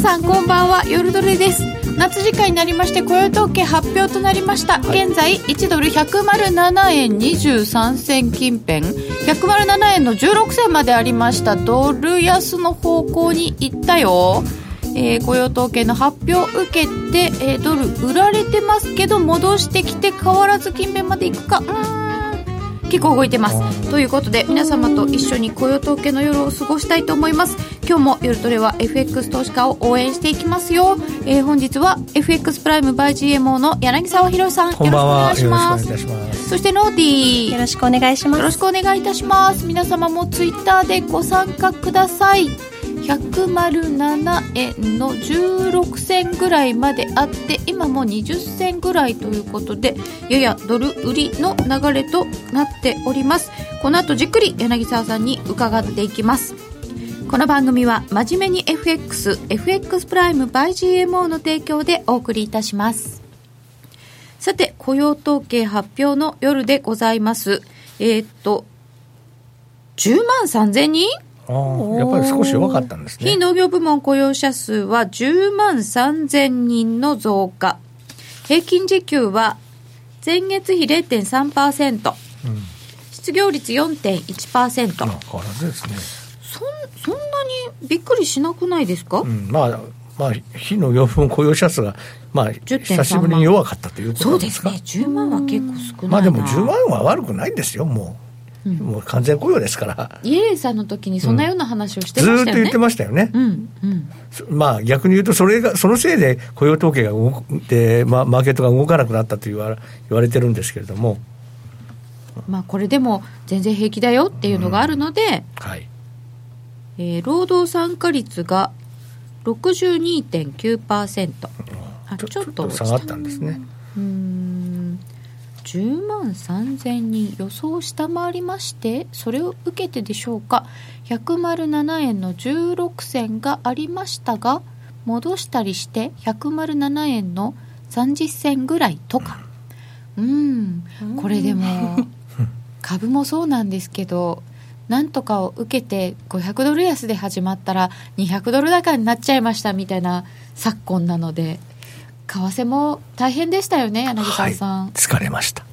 さんこんばんは夜ドレです。夏時間になりまして雇用統計発表となりました、はい、現在1ドル107円23銭近辺107円の16銭までありました。ドル安の方向に行ったよ。えー、雇用統計の発表を受けて、えー、ドル売られてますけど戻してきて変わらず近辺までいくか。うん。結構動いてます。ということで皆様と一緒に雇用統計の夜を過ごしたいと思います今日も夜トレは FX 投資家を応援していきますよ、えー、本日は FX プライムバイ GMO の柳沢博さんよろしくお願いします。そしてノーディー。よろしくお願いします。よろしくお願いいたします。皆様もツイッターでご参加ください。107円の16銭ぐらいまであって今も20銭ぐらいということでややドル売りの流れとなっております。この後じっくり柳沢さんに伺っていきますこの番組は真面目に FXFX プライム by GMO の提供でお送りいたしますさて雇用統計発表の夜でございますえー、っと10万3000人？やっぱり少し弱かったんですね。非農業部門雇用者数は10万3000人の増加。平均時給は前月比0.3%。うん、失業率4.1%。変わらずですね。そそんなにびっくりしなくないですか、うん、まあ、まあ、非農業部門雇用者数が、まあ、久しぶりに弱かったということですか？そうですね。10万は結構少ないまあでも10万は悪くないんですよ、もう。うん、もう完全雇用ですから。イエレンさんの時にそんなような話をしてましたよね、ずっと言ってましたよね、うんうん、まあ逆に言うとそれがそのせいで雇用統計が動で、まあ、マーケットが動かなくなったと言わ言われてるんですけれども。まあこれでも全然平気だよっていうのがあるので、うん、はいえー、労働参加率が62.9%、うん、あちょっと下がったんですね。うん。10万3000人予想を下回りましてそれを受けてでしょうか。107円の16銭がありましたが戻したりして107円の30銭ぐらいとか。うん。これでも 株もそうなんですけどなんとかを受けて500ドル安で始まったら200ドル高になっちゃいましたみたいな昨今なので為替も大変でしたよね柳沢さん、はい、疲れました。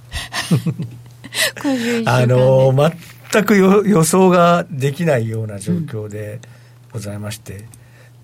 あの全く予想ができないような状況でございまして、うん、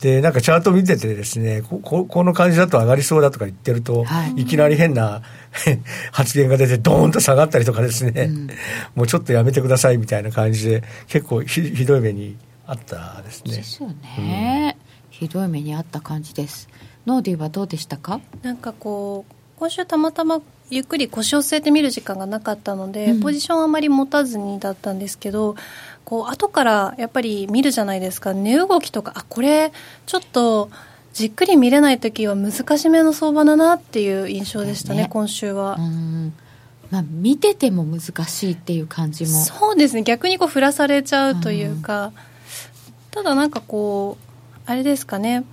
でなんかチャート見ててですねこここの感じだと上がりそうだとか言ってると、はい、いきなり変な 発言が出てドーンと下がったりとかですね、うん、もうちょっとやめてくださいみたいな感じで結構ひひどい目にあったですね。ですよね、うん、ひどい目にあった感じです。ノーディはどうでしたか？なんかこう今週たまたまゆっくり腰を据えて見る時間がなかったので、うん、ポジションあまり持たずにだったんですけどこう後からやっぱり見るじゃないですか。値動きとかあこれちょっとじっくり見れない時は難しめの相場だなっていう印象でしたね、ね。今週は。まあ、見てても難しいっていう感じも。そうですね。逆にこう振らされちゃうというか、ただなんかこうあれですかね。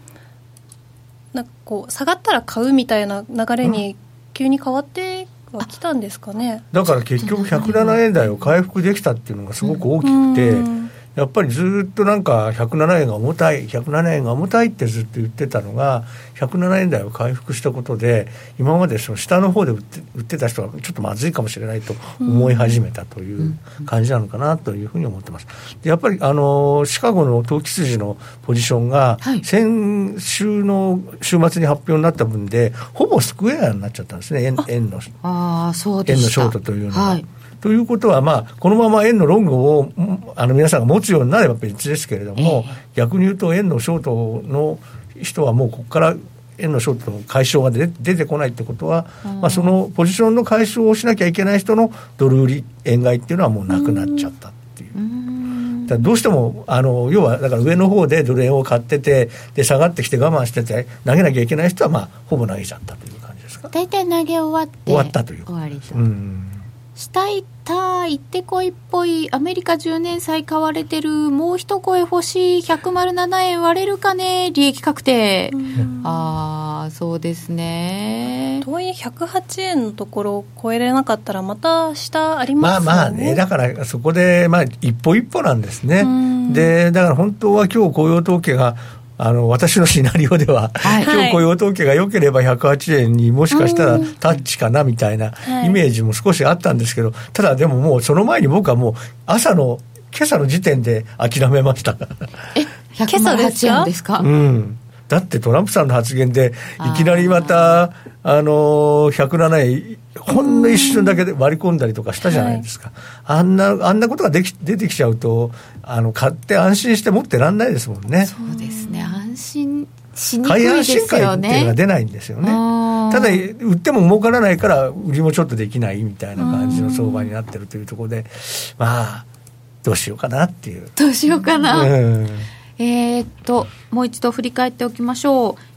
なんかこう下がったら買うみたいな流れに急に変わってはきたんですかね。だから結局107円台を回復できたっていうのがすごく大きくて、やっぱりずっとなんか107円が重たい107円が重たいってずっと言ってたのが107円台を回復したことで今までその下の方で売って売ってた人はちょっとまずいかもしれないと思い始めたという感じなのかなというふうに思ってます。でやっぱりあのシカゴの投機筋のポジションが先週の週末に発表になった分でほぼスクエアになっちゃったんですね円円の円のショートというのは。はいということは、まあ、このまま円のロングをあの皆さんが持つようになれば別ですけれども、えー、逆に言うと、円のショートの人はもうここから円のショートの解消が出出てこないってことは、まあ、そのポジションの解消をしなきゃいけない人のドル売り円買いっていうのはもうなくなっちゃったっていう。うどうしてもあの要はだから上の方でドル円を買っててで下がってきて我慢してて投げなきゃいけない人はまあほぼ投げちゃったという感じですか。大体投げ終わって終わったという。終わりと。うんしたいた行ってこいっぽいアメリカ10年債買われてるもう一声欲しい107円割れるかね利益確定。ああそうですね。とはいえ108円のところを超えれなかったらまた下ありますよね。まあまあねだからそこでまあ一歩一歩なんですね。でだから本当は今日雇用統計があの私のシナリオでは、はい、今日雇用統計が良ければ108円にもしかしたらタッチかなみたいなイメージも少しあったんですけど、ただでももうその前に僕はもう朝の今朝の時点で諦めました。え108円ですか？うん。だってトランプさんの発言でいきなりまたあの107円ほんの一瞬だけで割り込んだりとかしたじゃないですか、はい、あんなあんなことができ出てきちゃうとあの買って安心して持ってらんないですもんね。そうですね。安心しにくいですよね。買い安心感っていうのが出ないんですよね。ただ売っても儲からないから売りもちょっとできないみたいな感じの相場になってるというところでまあどうしようかなっていう。どうしようかな、うん。えー、っと、もう一度振り返っておきましょう。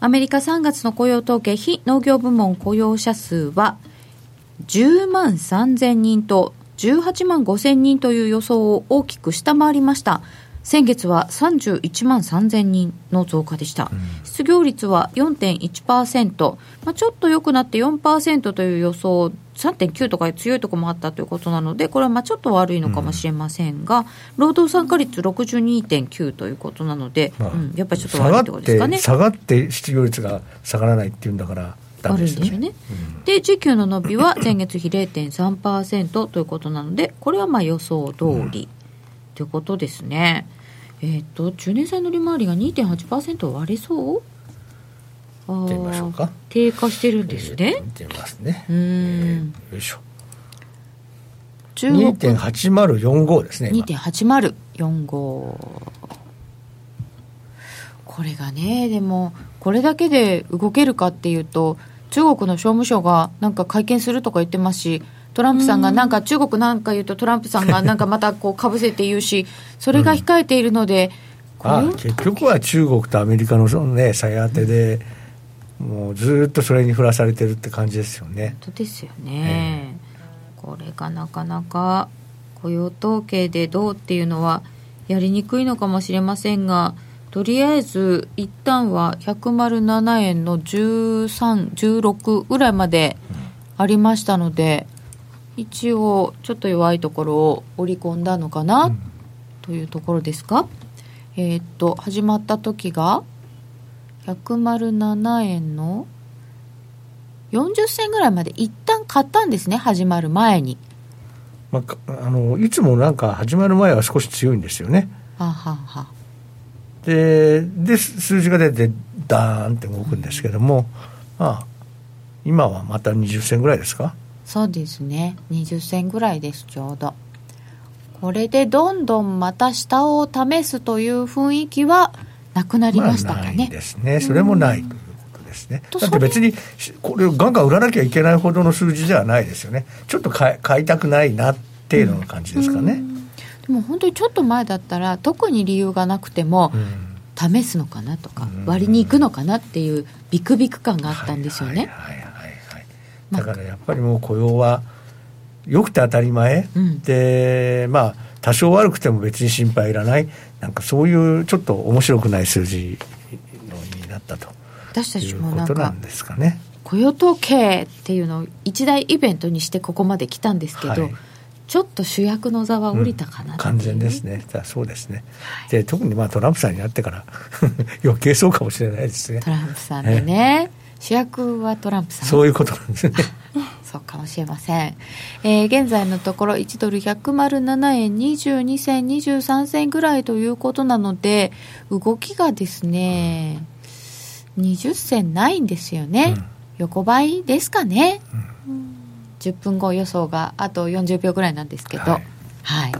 アメリカ3月の雇用統計、非農業部門雇用者数は10万3000人と18万5000人という予想を大きく下回りました。先月は31万3000人の増加でした、うん、失業率は4.1%、まあ、ちょっと良くなって4%という予想3.9とか強いところもあったということなので、これはまあちょっと悪いのかもしれませんが、うん、労働参加率62.9ということなので、まあうん、やっぱりちょっと悪いところですかね。下がって失業率が下がらないっていうんだから、悪いですよね。うん、で、時給の伸びは前月比0.3%ということなので、これはまあ予想通りということですね。えっ、ー、と10年債の利回りが2.8%割れそう？出ましょうか。低下してるんですね、出ますね。うん、えー、よいしょ。2.8045ですね2.8045これがねでもこれだけで動けるかっていうと中国の商務省がなんか会見するとか言ってますしトランプさんがなんか中国なんか言うとトランプさんがなんかまたこうかぶせて言うし それが控えているので、うん、あ結局は中国とアメリカのそのね最当てで、もうずっとそれに振らされてるって感じですよね。本当ですよね、えー、これがなかなか雇用統計でどうっていうのはやりにくいのかもしれませんがとりあえず一旦は107円の1316ぐらいまでありましたので、一応ちょっと弱いところを織り込んだのかな、というところですか？えー、っと始まった時が107円の40銭ぐらいまで一旦買ったんですね始まる前に、まあ、あのいつもなんか始まる前は少し強いんですよね。ははは。でで数字が出てダーンって動くんですけども、まあ今はまた20銭ぐらいですか？そうですね。20銭ぐらいですちょうど。これでどんどんまた下を試すという雰囲気はなくなりましたかね、まあ、ですね。それもないということですね、だって別にこれをガンガン売らなきゃいけないほどの数字ではないですよね。ちょっと買いたくないな程度の感じですかね、でも本当にちょっと前だったら特に理由がなくても、試すのかなとか、割りに行くのかなっていうビクビク感があったんですよね、はいはいはいだからやっぱりもう雇用はよくて当たり前、うん、でまあ多少悪くても別に心配いらない。なんかそういうちょっと面白くない数字のになったと。私たちもなんかですかね。雇用統計っていうのを一大イベントにしてここまで来たんですけど、はい、ちょっと主役の座は降りたかな、う。ん、完全ですね。そうですね、はい、で特にまあトランプさんになってから 余計そうかもしれないですね。トランプさんでね、主役はトランプさん。そういうことなんですね。そうかもしれません、えー、現在のところ1ドル107円22銭23銭ぐらいということなので動きがですね20銭ないんですよね、うん、横ばいですかね、うん、10分後予想があと40秒ぐらいなんですけど、はい、はい、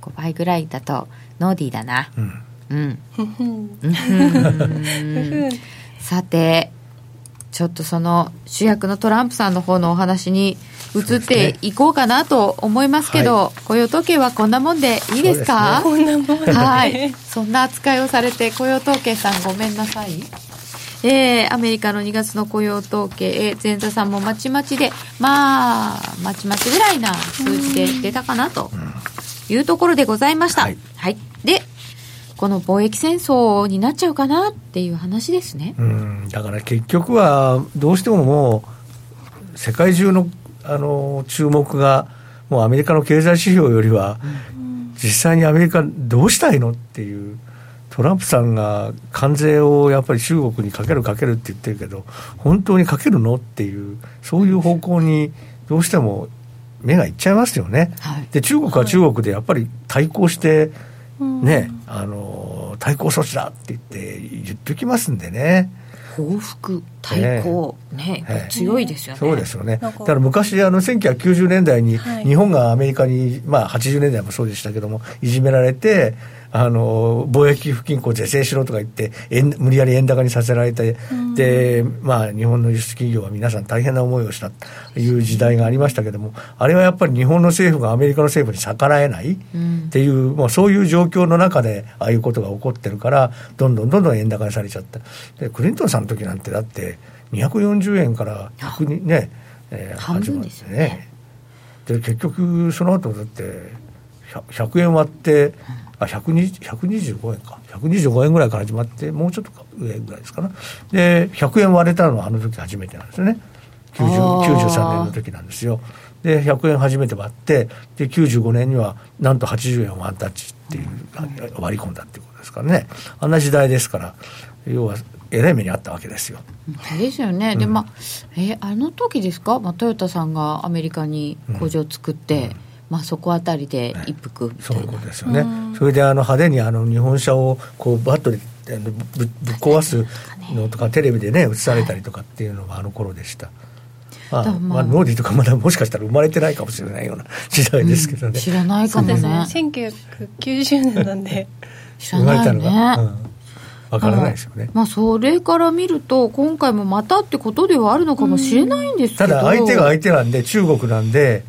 横ばいぐらいだとノーディーだな。うん、うん、さてちょっとその主役のトランプさんの方のお話に移っていこうかなと思いますけど、ねはい、雇用統計はこんなもんでいいですか？こんなもんはい。そんな扱いをされて雇用統計さんごめんなさい。えー、アメリカの2月の雇用統計、えー、前座さんもまちまちでまあまちまちぐらいな数字で出たかなというところでございました、はい、はい、でこの貿易戦争になっちゃうかなっていう話ですね。うんだから結局はどうしてももう世界中のあの注目がもうアメリカの経済指標よりは、実際にアメリカどうしたいのっていうトランプさんが関税をやっぱり中国にかけるかけるって言ってるけど、本当にかけるのっていう、そういう方向にどうしても目がいっちゃいますよね。はい、で中国は中国でやっぱり対抗して、ね、あの対抗措置だって言って言ってきますんでね。報復対抗、ね、ね強いですよね。そうですよね。だから昔、あの、1990年代に、日本がアメリカに、まあ、80年代もそうでしたけども、いじめられて、あの貿易不均衡是正しろとか言って円、無理やり円高にさせられて、でまあ、日本の輸出企業は皆さん大変な思いをしたという時代がありましたけれども、あれはやっぱり日本の政府がアメリカの政府に逆らえないっていう、うん、もうそういう状況の中で、ああいうことが起こってるから、どんどんどんどん円高にされちゃった。でクリントンさんの時なんて、だって、240円から100にね、えー、半分ですよね。で結局その後だって100円割って、あ125円か。125円ぐらいから始まってもうちょっと上ぐらいですかな。で100円割れたのはあの時初めてなんですよね。93年の時なんですよ。で100円初めて割ってで95年にはなんと80円ワンタッチっていう割り込んだっていうことですからね。あんな時代ですから要はえらい目にあったわけですよ。ですよね、うん、でまあえあの時ですか、まあ、トヨタさんがアメリカに工場を作って、うん。うんまあ、そこあたりで一服そういうことですよね、それであの派手にあの日本車をこうバットでぶぶっ壊すのとか、テレビでね、映されたりとかっていうのがあの頃でした。まあ、まあ、ノーディとかまだもしかしたら生まれてないかもしれないような時代ですけどね、うん、知らないかもね。ね。1990年なんで。知らないよね、うん。わからないですよね。まあ、それから見ると、今回もまたってことではあるのかもしれないんですけど、ただ、相手が相手なんで、中国なんで、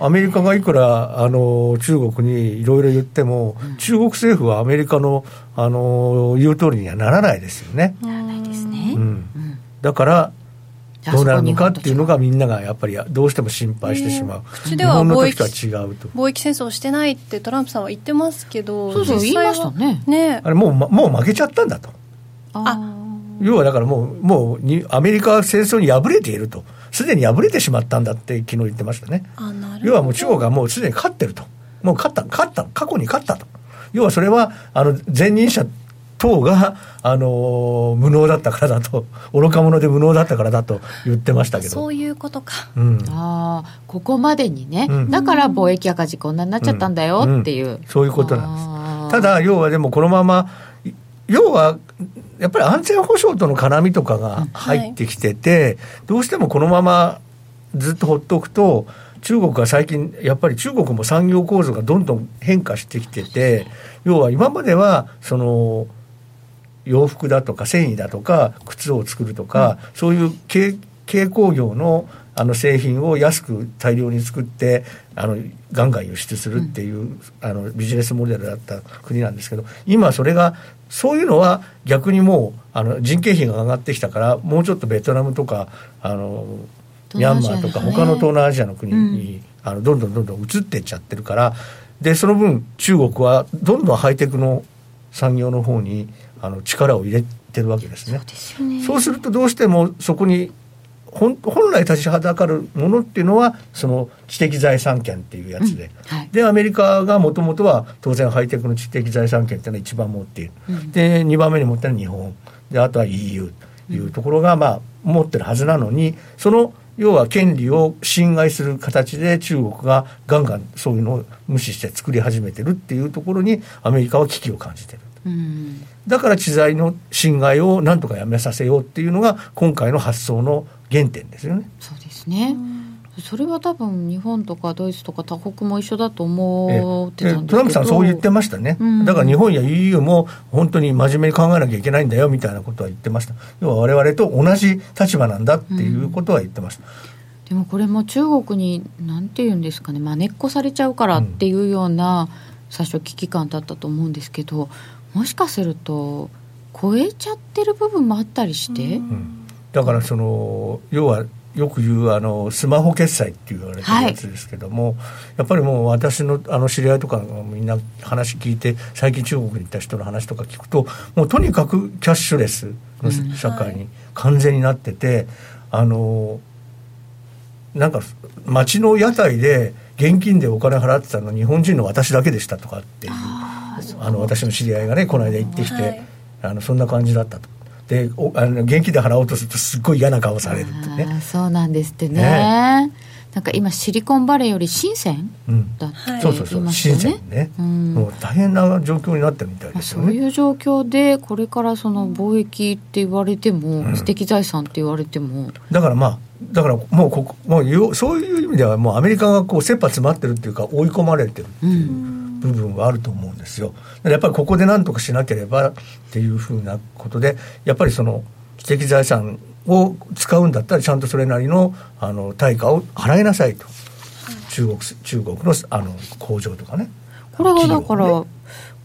アメリカがいくらあの中国にいろいろ言っても、うん、中国政府はアメリカのあの言う通りにはならないですよね。ならないですね。うん、だからどうなるのかっていうのがみんながやっぱりどうしても心配してしまう、口では貿易貿易戦争してないってトランプさんは言ってますけどそうそう言いましたね。ね。あれもうもう負けちゃったんだと。あ要はだからもうもうにアメリカは戦争に敗れているとすでに敗れてしまったんだって昨日言ってましたね。要はもう中国がもうすでに勝ってると。もう勝った、勝った、過去に勝ったと。要はそれは、あの、前任者等が、あの無能だったからだと、愚か者で無能だったからだと言ってましたけど。そういうことか。うん、ああ、ここまでにね、うん、だから貿易赤字こんなになっちゃったんだよっていう。うん、そういうことなんです。ただ、要はでもこのまま、要は、やっぱり安全保障との絡みとかが入ってきてて、はい、どうしてもこのままずっとほっとくと、中国は最近、やっぱり中国も産業構造がどんどん変化してきてて、要は今までは、その、洋服だとか繊維だとか靴を作るとか、うん、そういう軽工業のあの製品を安く大量に作ってあのガンガン輸出するっていう、うん、あのビジネスモデルだった国なんですけど今それがそういうのは逆にもうあの人件費が上がってきたからもうちょっとベトナムとかあのミャンマーとか他の東南アジアの国に、あのどんどんどんどん移っていっちゃってるからでその分中国はどんどんハイテクの産業の方にあの力を入れてるわけですね。そう、ね、そうするとどうしてもそこに本本来立ちはだかるものっていうのはその知的財産権っていうやつで、うん。はい、でアメリカがもともとは当然ハイテクの知的財産権っていうのは一番持っている、うん、で2番目に持ってるのは日本。であとは EU というところがまあ持ってるはずなのにその要は権利を侵害する形で中国がガンガンそういうのを無視して作り始めてるっていうところにアメリカは危機を感じてる。うん。だから知財の侵害をなんとかやめさせようっていうのが今回の発想の原点ですよね。そうですね。それは多分日本とかドイツとか他国も一緒だと思ってたんですけど。トランプさんそう言ってましたね、うん、だから日本や EU も本当に真面目に考えなきゃいけないんだよみたいなことは言ってました。要は我々と同じ立場なんだっていうことは言ってました、うん、でもこれも中国に何て言うんですかね。まねっこされちゃうからっていうような、最初危機感だったと思うんですけど。もしかすると超えちゃってる部分もあったりして、うん、だからその要はよく言うあのスマホ決済って言われてるやつですけども、はい、やっぱりもう私のあの知り合いとかみんな話聞いて最近中国に行った人の話とか聞くともうとにかくキャッシュレスの社会に完全になってて、うんはい、あのなんか街の屋台で現金でお金払ってたの日本人の私だけでしたとかっていう。あの私の知り合いがねこの間行ってきて、はい。あのそんな感じだったとでおあの現金で払おうとするとすっごい嫌な顔されるってね。そうなんですってね。ね。なんか今シリコンバレーより深センうん。だってはい。そうそうそう。言いました深センね、うん。もう大変な状況になってるみたいまあですよね。そういう状況でこれからその貿易って言われても、うん。知的財産って言われても。だからまあだからもうここもうよそういう意味ではもうアメリカがこう切羽詰まってるっていうか追い込まれてるってう。いうん部分はあると思うんですよ。やっぱりここで何とかしなければっていうふうなことでやっぱりその知的財産を使うんだったらちゃんとそれなりのあの対価を払いなさいと、中国中国のあの工場とかね。これがだから、ね。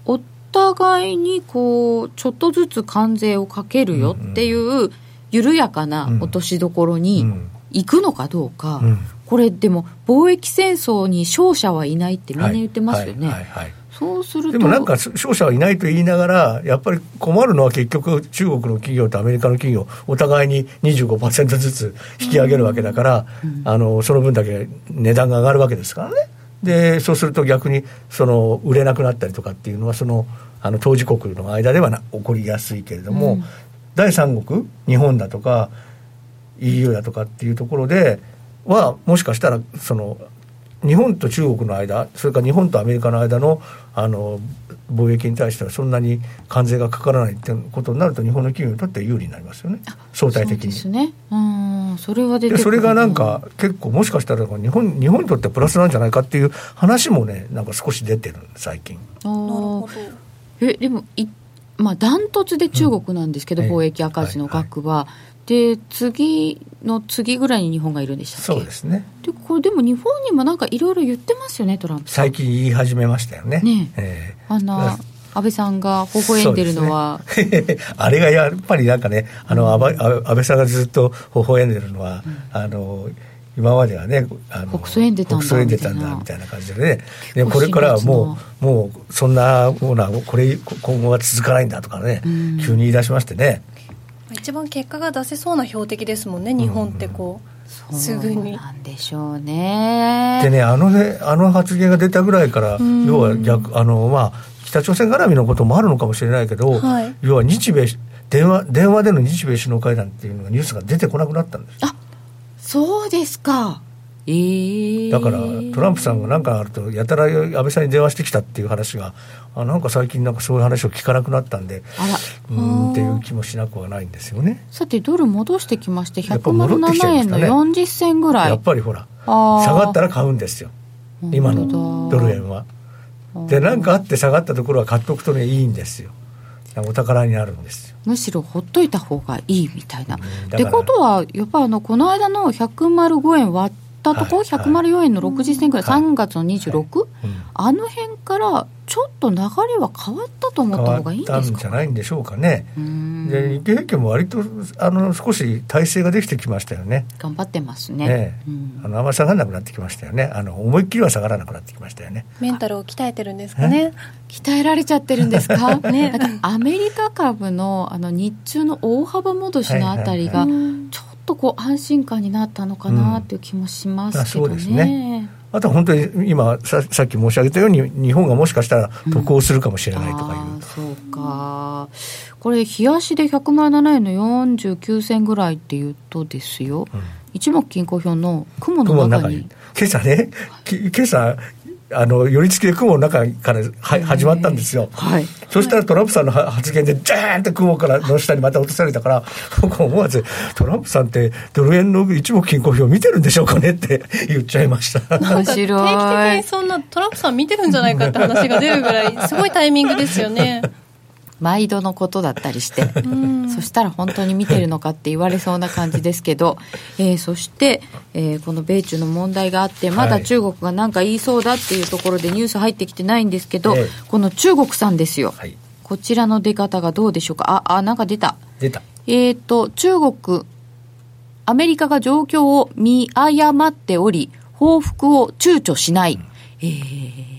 お互いにこうちょっとずつ関税をかけるよっていう緩やかな落としどころうにん。行くのかどうか、うんこれでも貿易戦争に勝者はいないってみんな言ってますよね、はい。はい。はい。はいそうするとでもなんか商社はいないと言いながら、やっぱり困るのは結局、中国の企業とアメリカの企業、お互いに25%ずつ引き上げるわけだから、あのその分だけ値段が上がるわけですからね。でそうすると逆にその売れなくなったりとかっていうのはそのあの当事国の間ではな起こりやすいけれども、うん。第三国日本だとか EU だとかっていうところではもしかしたらその日本と中国の間それから日本とアメリカの間のあの貿易に対してはそんなに関税がかからないっていうことになると日本の企業にとっては有利になりますよね。相対的に。ですね。うんそれは出てくる。でそれがなんか結構もしかしたら日本日本にとってプラスなんじゃないかっていう話もねなんか少し出てる最近。あなるほーど。えでもいまあダントツで中国なんですけど、うん。貿易赤字の額は、で次の次ぐらいに日本がいるんでしたっけ？そうですね。でこれでも日本にもなんかいろいろ言ってますよねトランプ最近言い始めましたよね。ねえ。えあんな安倍さんが微笑んでるのは、ね。あれがやっぱりなんかね、あの安倍安倍さんがずっと微笑んでるのは、あの今まではね、あの国葬演出たんだ国葬演出たんだみたいな感じでね、でこれからはも辛う、もうそんなものは、これ、今後は続かないんだとかね、うん。急に言い出しましてね、一番結果が出せそうな標的ですもんね日本ってこう、すぐにそうなんでしょうね。でね、あのねあの発言が出たぐらいから、ん。要は逆あの、まあ、北朝鮮絡みのこともあるのかもしれないけど、はい。要は日米電話、電話での日米首脳会談っていうのがニュースが出てこなくなったんです。そうですかええだからトランプさんが何かあるとやたら安倍さんに電話してきたっていう話があなんか最近なんかそういう話を聞かなくなったんでうーんっていう気もしなくはないんですよね。さてドル戻してきましてやっぱ戻ってきちゃ107円のいましたね。40銭ぐらい。やっぱりほら下がったら買うんですよ。今のドル円は。で何かあって下がったところは買っとくとねいいんですよ。お宝になるんですよ。むしろほっといた方がいいみたいな。うん。ってことは、やっぱあのこの間の105円割ったとこ、はい104円の60銭ぐらい、はい。3月の 26?、うん。あの辺からちょっと流れは変わったと思った方がいいん変わったんじゃですかないんでしょうかね。で日経平均も割とあの少し体制ができてきましたよね。頑張ってますね。ねうん。あのあんまり下がらなくなってきましたよね。あの思いっきりは下がらなくなってきましたよね。メンタルを鍛えてるんですかね。鍛えられちゃってるんですか？ね。アメリカ株のあの日中の大幅戻しのあたりが、はいちょっとこう安心感になったのかなっていう気もしますけどね。うん。あそうですね。あとは本当に今ささっき申し上げたように日本がもしかしたら得をするかもしれないとかいう、あーそうか。これ冷やしで107円の49銭ぐらいっていうとですよ、うん。一目金衡表の雲雲の中に。今朝ねき今朝あの寄り付きで雲の中からは始まったんですよ、はい。そしたらトランプさんのは発言で、ジャーンって雲からの下にまた落とされたから、僕思わず、トランプさんってドル円の一目金衡表見てるんでしょうかねって言っちゃいました。面定期的白いにそんなトランプさん見てるんじゃないかって話が出るぐらいすごいタイミングですよね毎度のことだったりして うん。そしたら本当に見てるのかって言われそうな感じですけど、えーそして、えーこの米中の問題があってまだはい中国が何か言いそうだっていうところでニュース入ってきてないんですけど、ええ。この中国さんですよ、はい。こちらの出方がどうでしょうか？ああなんか出た。出た。えー、と中国、アメリカが状況を見誤っており、報復を躊躇しない、えー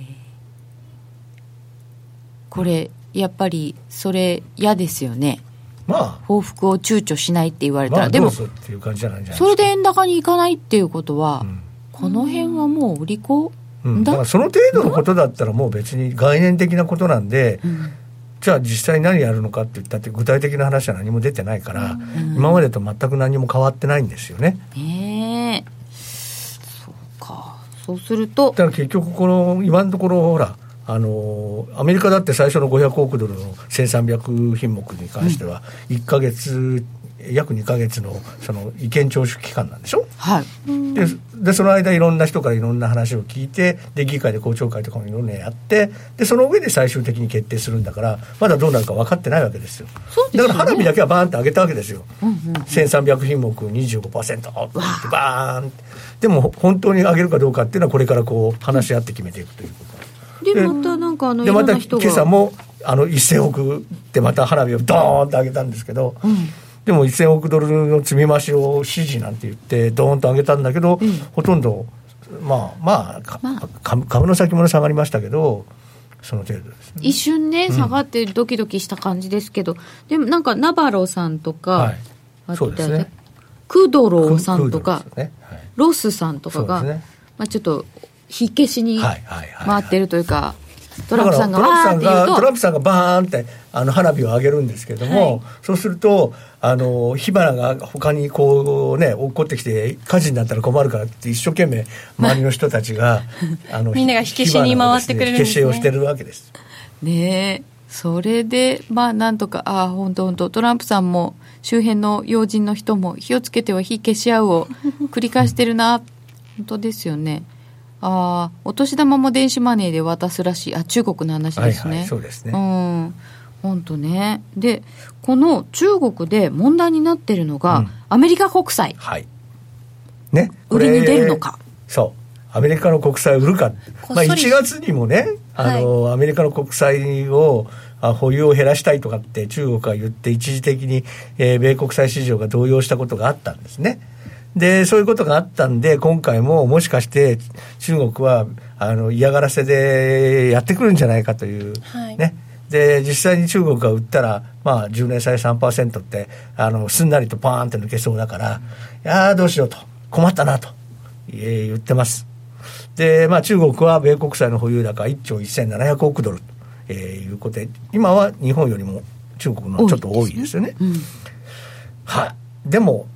これ、やっぱりそれ、嫌ですよね、ま報復を躊躇しないって言わあ、れたら、でもまあどう、ぞっていう感じじゃないんじゃないそれで円高にいかないっていうことは、うん。この辺はもう売り子うん、だからその程度のことだったらもう別に概念的なことなんで、うん。じゃあ実際何やるのかって言ったって具体的な話は何も出てないから、うん、今までと全く何も変わってないんですよね。ええ。そうか。そうするとだから結局この今のところほらあのアメリカだって最初の500億ドルの1300品目に関しては1か月約2か月のその意見聴取期間なんでしょ、はい、ででその間いろんな人からいろんな話を聞いてで議会で公聴会とかもいろんなやってでその上で最終的に決定するんだからまだどうなるか分かってないわけですよ、ね、だから花火だけはバーンって上げたわけですよ、うんうん、1300品目25%ってバーンでも本当に上げるかどうかっていうのはこれからこう話し合って決めていくということでまたなんかあのでまた今朝もあの1000億でまた花火をドーンと上げたんですけど、うん。でも1000億ドルの積み増しを指示なんて言って、どーンと上げたんだけど、うん、ほとんど、まあまあ、まあ、株の先物下がりましたけど、その程度です、ね、一瞬ね、下がってドキドキした感じですけど、うん、でもなんか、ナバロさんとか、はい、そうですね。クドローさんとか、ね。はい、ロスさんとかが、ね、まあ、ちょっと火消しに回ってるというか、トランプさんがトランプさんがトランプさんがバーンってあの花火を上げるんですけども、はい、そうするとあの火花が他にこうね落っこってきて火事になったら困るからって一生懸命周りの人たちが あのみんなが火消しに回ってくれるんです、ね、火消しをしてるわけですねえ。それでまあなんとかああ本当本当トランプさんも周辺の要人の人も火をつけては火消し合うを繰り返してるな本当ですよねああ、お年玉も電子マネーで渡すらしい。あ、中国の話ですね。はいはい、そうですね。うん。本当ね。で、この中国で問題になってるのが、うん、アメリカ国債。はい。ね。売りに出るのか。そう。アメリカの国債を売るか。まあ、1月にもね、あの、はい、アメリカの国債を、保有を減らしたいとかって中国は言って一時的に、えー、米国債市場が動揺したことがあったんですね。で、そういうことがあったんで、今回ももしかして中国はあの嫌がらせでやってくるんじゃないかという、はい、ね。で、実際に中国が売ったら、まあ、10年債3%って、あの、すんなりとパーンって抜けそうだから、いやどうしようと、困ったなと、え言ってます。で、まあ、中国は米国債の保有高1兆1700億ドルと、えー、いうことで、今は日本よりも中国のちょっと多いですよね。ねうん、はい、でも、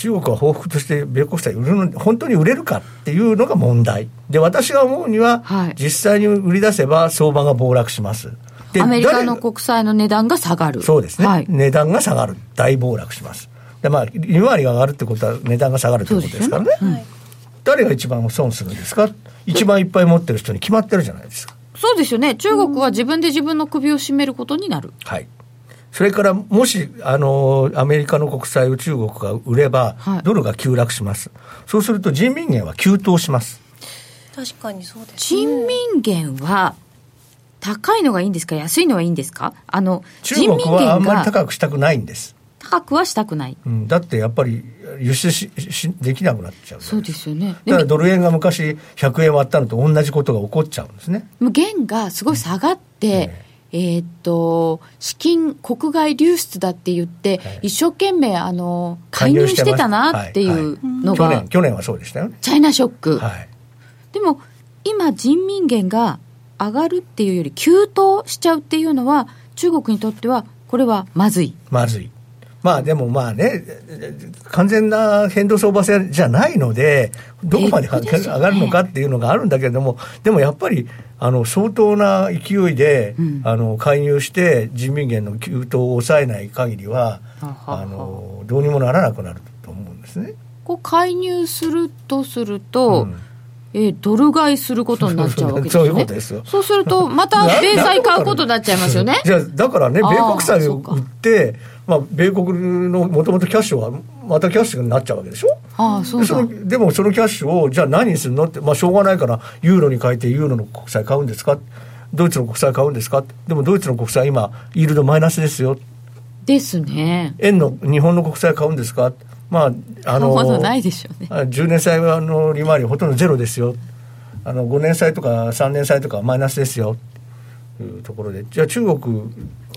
中国は報復として米国債売るの本当に売れるかっていうのが問題。で私が思うには、はい、実際に売り出せば相場が暴落します。アメリカの国債の値段が下がる。そうですね、はい、値段が下がる。大暴落します。でまあ利回りが上がるってことは値段が下がるということですからね、ね。はい、誰が一番損するんですか？一番いっぱい持ってる人に決まってるじゃないですか。そうですよね。中国は自分で自分の首を絞めることになる。はいそれからもしあのアメリカの国債を中国が売れば、はい、ドルが急落します、そうすると人民元は急騰します。確かにそうです、ね、人民元は高いのがいいんですか、安いのがいいんですか、あの中国はあんまり高くしたくないんです。高くはしたくない、うん、だってやっぱり輸出ししできなくなっちゃうそうですよね。だからドル円が昔100円割ったのと同じことが起こっちゃうんですね。元がすごい下がって、うんえー、っと資金国外流出だって言って、はい、一生懸命あの介入してたなっていうのが、はい。はい、去年去年はそうでしたよね。チャイナショック、はい、でも今人民元が上がるっていうより急騰しちゃうっていうのは中国にとってはこれはまずい。まずいまあでもまあね、完全な変動相場制じゃないので、どこまで上がるのかっていうのがあるんだけれども、でもやっぱりあの相当な勢いで、うん、あの介入して人民元の急騰を抑えない限りは、あのどうにもならなくなると思うんですね。こう介入するとすると、うんえー、ドル買いすることになっちゃうわけですよね。そういうことですよ。そうすると、また米債買うことになっちゃいますよね。じゃあ、だからね、米国債を売って、まあ、米国のもともとキャッシュは、またキャッシュになっちゃうわけでしょ？ああ、そうそでも、そのキャッシュを、じゃあ何にするの？って、まあ、しょうがないから、ユーロに変えて、ユーロの国債買うんですか？ドイツの国債買うんですか？でも、ドイツの国債、今、イールドマイナスですよ。ですね。円の、日本の国債買うんですか？まあ、あの、まだないでしょうね。10年債の利回りほとんどゼロですよ。あの5年債とか3年債とかマイナスですよというところでじゃあ中国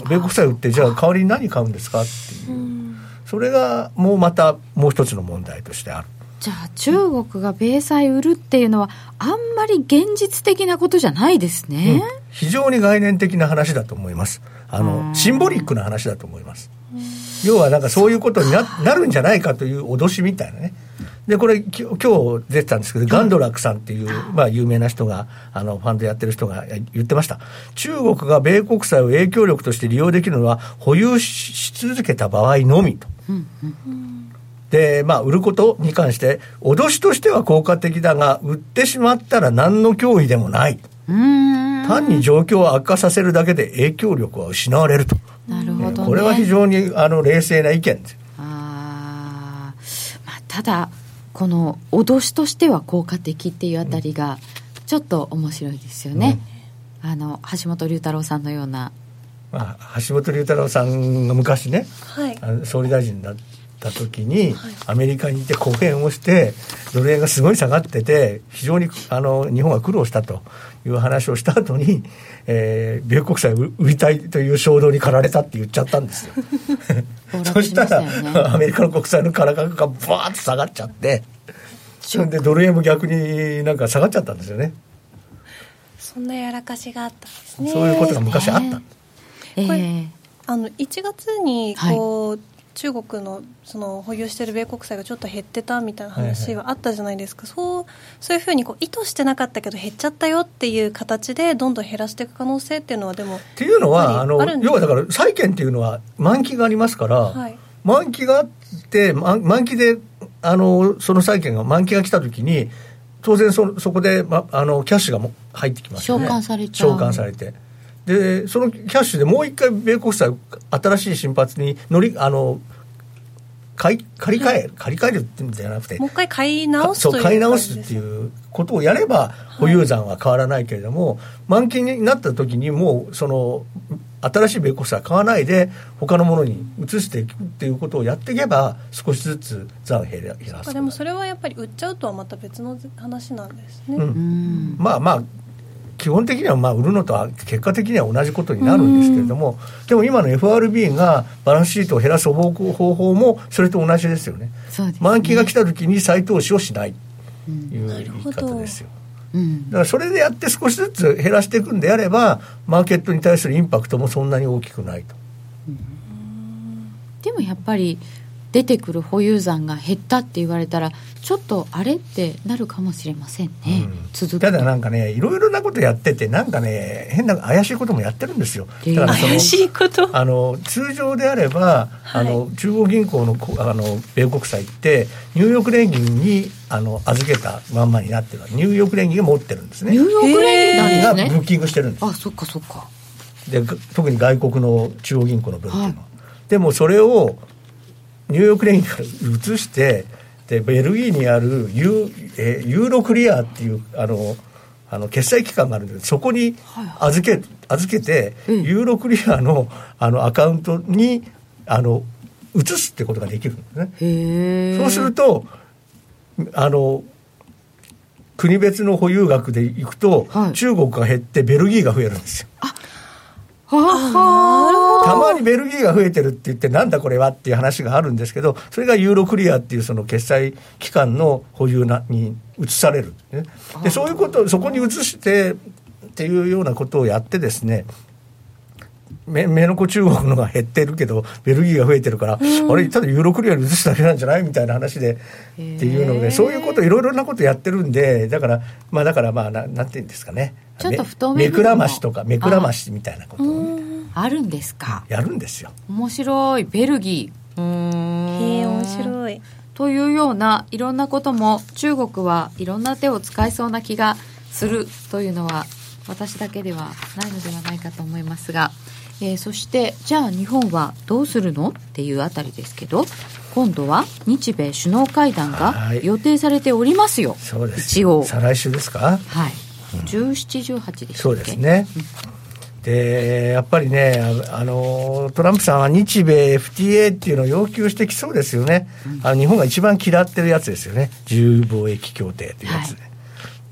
米国債売ってじゃあ代わりに何買うんですかっていう、それがもうまたもう一つの問題としてある。じゃあ中国が米債売るっていうのはあんまり現実的なことじゃないですね、うん、非常に概念的な話だと思います。あのシンボリックな話だと思います。要はなんかそういうことにななるんじゃないかという脅しみたいなねでこれき今日出てたんですけど、ガンドラクさんっていう、まあ、有名な人があのファンドやってる人が言ってました。中国が米国債を影響力として利用できるのは保有し続けた場合のみと。で、まあ、売ることに関して、脅しとしては効果的だが、売ってしまったら何の脅威でもない。単に状況を悪化させるだけで影響力は失われると。なるほど、ね、これは非常にあの冷静な意見ですあ、まあ、ただ、この脅しとしては効果的っていうあたりが、ちょっと面白いですよね。うん、あの橋本龍太郎さんのような。まあ、橋本龍太郎さんが昔ね、はい、総理大臣になって、た時に、アメリカにいて講演をしてドル円がすごい下がってて非常にあの日本は苦労したという話をした後に、えー、米国債売りたいという衝動に駆られたって言っちゃったんですよ。そしたら、アメリカの国債の価格がバーッと下がっちゃってそれでドル円も逆になんか下がっちゃったんですよね。そんなやらかしがあったんですね。そういうことが昔あった。えー、これあの1月にこう、はい中国のその保有している米国債がちょっと減ってたみたいな話はあったじゃないですか、はいはい、そうそういうふうにこう意図してなかったけど減っちゃったよっていう形でどんどん減らしていく可能性っていうのはでもっていうのはあの要はだから債券っていうのは満期がありますから、はい、満期があって満期であのその債券が満期が来た時に当然そそこで、ま、あのキャッシュがも入ってきますよね。償還されちゃう。償還されてでそのキャッシュでもう一回米国債新しい新発に乗りあの買い借り換え、借り換えるっていうんじゃなくてもう一回買い直すそう買い直すっていうことをやれば保有残は変わらないけれども、はい、満期になった時にもうその新しい米国債買わないで他のものに移していくっていうことをやっていけば少しずつ残減らすでもそれはやっぱり売っちゃうとはまた別の話なんですね、うん、まあまあ基本的にはまあ売るのとは結果的には同じことになるんですけれども、でも今の FRB がバランスシートを減らす方法もそれと同じですよね。ね満期が来た時に再投資をしないという言い方ですよ。うん、だからそれでやって少しずつ減らしていくんであればマーケットに対するインパクトもそんなに大きくないと。でもやっぱり出てくる保有残が減ったって言われたらちょっとあれってなるかもしれませんね、うん、続ただなんかねいろいろなことやっててなんかね変な怪しいこともやってるんですよ。だから怪しいこと？あの通常であれば、はい、あの中央銀行のあの米国債ってニューヨーク連銀にあの預けたまんまになってるニューヨーク連銀が持ってるんですね。ニューヨーク連銀がブッキングしてるんです。あそっかそっか。で特に外国の中央銀行の分っていうのは、はい、でもそれをニューヨーク連銀から移してでベルギーにあるユ,、えー、ユーロクリアっていうあのあの決済機関があるんでそこに預け,、預けて、ユーロクリアのあのアカウントにあの移すってことができるんですね。そうするとあの国別の保有額でいくと、はい、中国が減ってベルギーが増えるんですよ。あたまにベルギーが増えてるって言ってなんだこれはっていう話があるんですけどそれがユーロクリアっていうその決済機関の保有なに移される、ね、でそういうことそこに移してっていうようなことをやってですね目の子中国のが減ってるけどベルギーが増えてるから、あれただユーロクリアに移すだけなんじゃないみたいな話でっていうのでそういうこといろいろなことやってるんでだからまあだからまあななんていうんですかね。ちょっと不透明目くらましとか目くらましみたいなことを、ね、あるんですか？やるんですよ。面白い。ベルギー。うんへえ面白い。というようないろんなことも中国はいろんな手を使いそうな気がするというのは私だけではないのではないかと思いますが、えー、そしてじゃあ日本はどうするのっていうあたりですけど今度は日米首脳会談が予定されておりますよ、そうです。一応。再来週ですか？はい。1718でしたそうですね、でやっぱりねあのトランプさんは日米 FTA っていうのを要求してきそうですよね、うん、あの日本が一番嫌ってるやつですよね。自由貿易協定というやつ。で。はい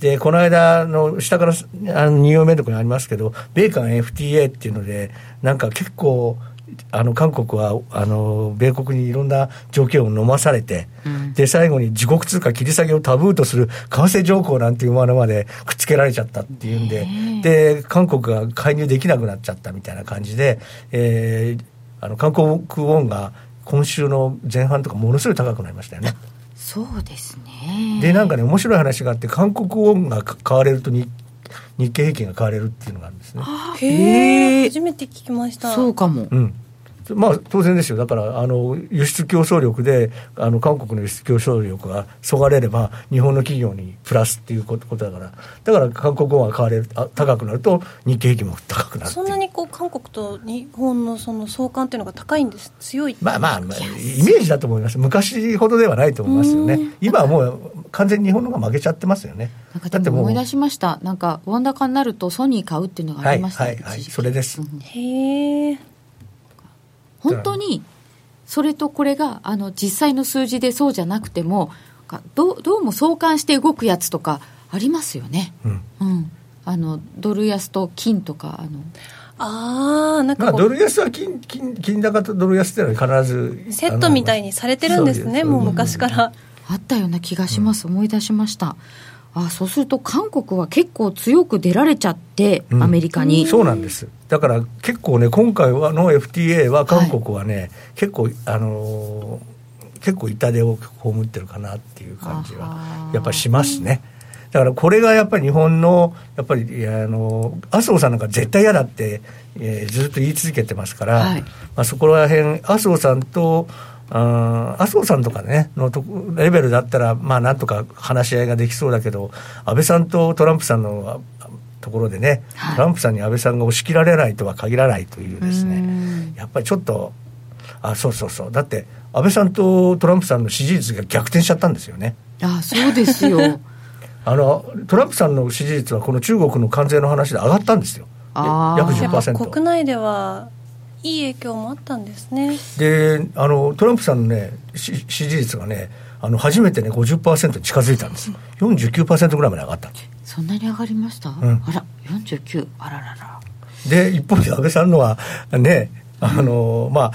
で、この間の、下からあの2行目のところにありますけど、米韓 FTA っていうので、なんか結構、あの韓国はあの米国にいろんな条件を飲まされて、うん、で最後に自国通貨切り下げをタブーとする為替条項なんていうものまでくっつけられちゃったっていうんで、で韓国が介入できなくなっちゃったみたいな感じで、えー、あの韓国ウォンが今週の前半とかものすごい高くなりましたよね。そうですねでなんかね面白い話があって韓国ウォンが買われると日日経平均が買われるっていうのがあるんですね。へえ初めて聞きました。そうかも、うんまあ、当然ですよ、だからあの輸出競争力であの韓国の輸出競争力がそがれれば、日本の企業にプラスっていうことだから、だから韓国語が買われるあ高くなると、日経平均も高くなるそんなにこう韓国と日本のその相関っていうのが高いんです、強いまあまあ、イメージだと思います、昔ほどではないと思いますよね、今はもう完全に日本のが負けちゃってますよね。なんかでも思い出しました、なんか、ワンダカになるとソニー買うっていうのがありました、はいはい、はい、それです。へえ。本当にそれとこれがあの実際の数字でそうじゃなくてもどどうも相関して動くやつとかありますよね、うん、うん、あのドル安と金とかあの。あなんか、まあ、ドル安は金金金高とドル安っていうのは必ずセットみたいにされてるんですねもう昔から、あったような気がします、思い出しましたあそうすると韓国は結構強く出られちゃって、うん、アメリカに。そうなんです。だから結構ね今回はの FTA は韓国はね、はい、結構あのー、結構痛手を被ってるかなっていう感じはやっぱりしますね。だからこれがやっぱり日本のやっぱりあの麻生さんなんか絶対嫌だって、えー、ずっと言い続けてますから、はい、まあ、そこら辺麻生さんと麻生さんとかね、のレベルだったら、まあなんとか話し合いができそうだけど、安倍さんとトランプさんのところでね、はい、トランプさんに安倍さんが押し切られないとは限らないというですね、やっぱりちょっと、あ、そうそうそう、だって安倍さんとトランプさんの支持率が逆転しちゃったんですよね。あそうですよ。あのトランプさんの支持率はこの中国の関税の話で上がったんですよ。約10%。国内ではいい影響もあったんですね。であのトランプさんのね支持率がねあの初めてね50%に近づいたんです。49%ぐらいまで上がった。そんなに上がりました、うん、あら49あららら。で一方で安倍さんのはねあの、まあ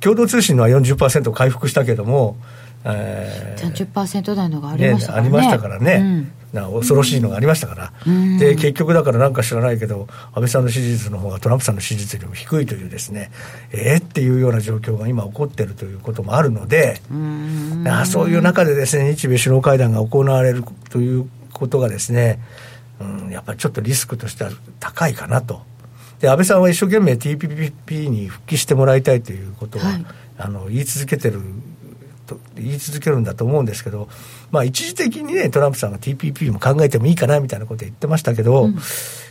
共同通信のは40%回復したけども、えー、30%台のがありましたからね、ね、ありましたからね、うんな恐ろしいのがありましたから、うん、で結局だからなんか知らないけど安倍さんの支持率の方がトランプさんの支持率よりも低いというですねえー、っていうような状況が今起こってるということもあるので、うん、あそういう中でですね日米首脳会談が行われるということがですね、うん、やっぱりちょっとリスクとしては高いかなと。で安倍さんは一生懸命 TPP に復帰してもらいたいということを、はい、あの言い続けてると言い続けるんだと思うんですけど、まあ、一時的にね、トランプさんが TPP も考えてもいいかなみたいなこと言ってましたけど、うん、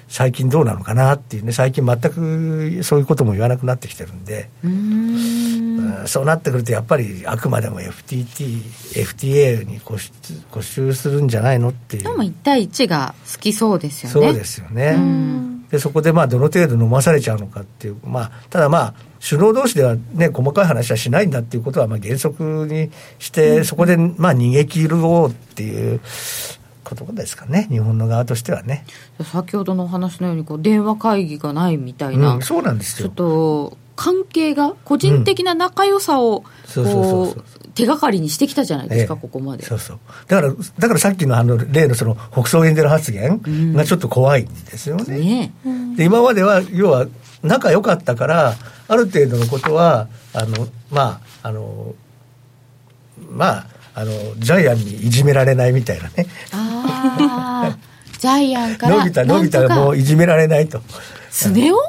最近どうなのかなっていうね、最近全くそういうことも言わなくなってきてるんで、うんそうなってくると、やっぱりあくまでも FTT、FTA に固執固執するんじゃないのっていう。でも1対1が好きそうですよね。そうですよね。でそこでまあどの程度飲まされちゃうのかっていう、まあ、ただまあ、首脳同士では、ね、細かい話はしないんだっていうことはまあ原則にして、そこでまあ逃げ切ろうっていうことですかね、日本の側としてはね。先ほどのお話のようにこう、電話会議がないみたいな、うん、そうなんですよ。ちょっと関係が、個人的な仲良さを、手がかりにしてきたじゃないですか、ええ、ここまで。そうそう。だから、だからさっきのあの例のその北総エンデル発言がちょっと怖いんですよね。ねで今までは、要は仲良かったから、ある程度のことは、あの、まあ、あの、まあ、あの、ジャイアンにいじめられないみたいなね。ああ、ジャイアンから。伸びた、伸びたらもういじめられないと。スネ夫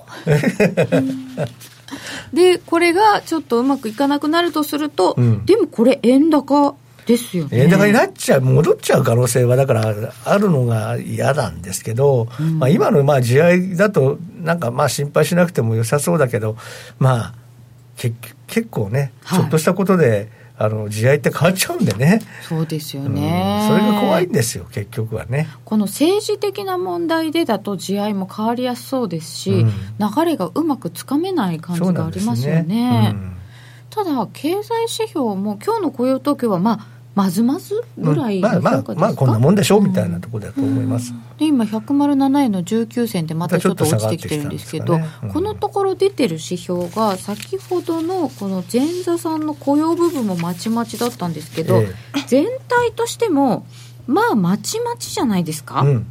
で、これがちょっとうまくいかなくなるとすると、うん、でもこれ円高ですよね。円高になっちゃう、戻っちゃう可能性は、だからあるのが嫌なんですけど、うん、まあ今のまあ地合いだと、なんかまあ心配しなくても良さそうだけど、まあ、け結構ね、ちょっとしたことで、あの地合いって変わっちゃうんでね、そうですよね、うん、それが怖いんですよ、結局はね。この政治的な問題でだと、地合いも変わりやすそうですし、うん、流れがうまくつかめない感じがありますよね。ね。うん、ただ、経済指標も今日の雇用統計は、まあ、まずまずぐらいまあまあまあこんなもんでしょうみたいなところだと思います、で今107円の19銭でまたちょっと落ちてきてるんですけど、ねうんこのところ出てる指標が先ほどのこの前座さんの雇用部分もまちまちだったんですけど、え全体としてもまあまちまちじゃないですか、うん、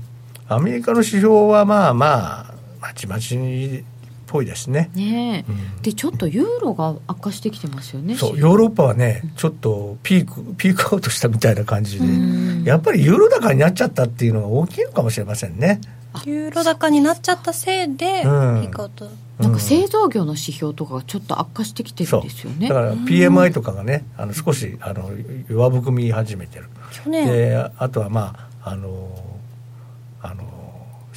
アメリカの指標はまあまあまちまちっぽいですね。ねえ、うん。でちょっとユーロが悪化してきてますよねそうヨーロッパはねちょっとピークピークアウトしたみたいな感じでうん。やっぱりユーロ高になっちゃったっていうのが大きいのかもしれませんね。ユーロ高になっちゃったせいで、ピうん。ークアウト。なんか製造業の指標とかがちょっと悪化してきてるんですよね。だから PMI とかがねあの少しあの弱含み始めてる。去年。であとはまああのあの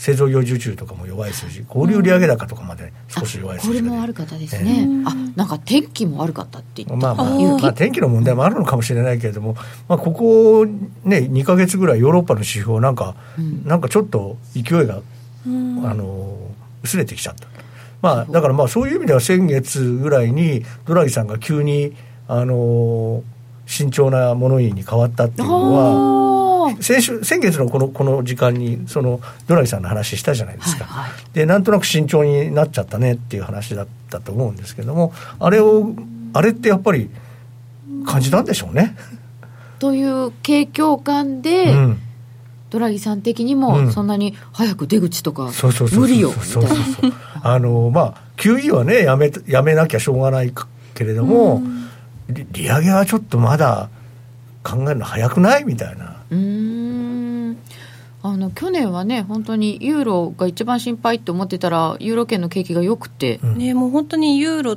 製造業受注とかも弱い数字。小売売上高とかまで少し弱いこ数字が出れも悪かったですね、あなんか天気も悪かったって言ってまあまあ、雪まあ、天気の問題もあるのかもしれないけれども、まあ、ここ、ね、2か月ぐらいヨーロッパの指標なんか、うん。なんかちょっと勢いが、うん。あの薄れてきちゃった、まあ、だからまあそういう意味では先月ぐらいにドラギさんが急に、あの慎重な物言いに変わったっていうのは先週先月のこのこの時間にそのドラギさんの話したじゃないですか、はいはい。でなんとなく慎重になっちゃったねっていう話だったと思うんですけどもあれをあれってやっぱり感じたんでしょうね。という景況感で、うん。ドラギさん的にうん。もそんなに早く出口とか無理よみたいな。あのまあ QE はねやめやめなきゃしょうがないけれども、利利上げはちょっとまだ考えるの早くない？みたいなうーん。あの去年はね本当にユーロが一番心配って思ってたらユーロ圏の景気が良くて、うん。ねもう本当にユーロ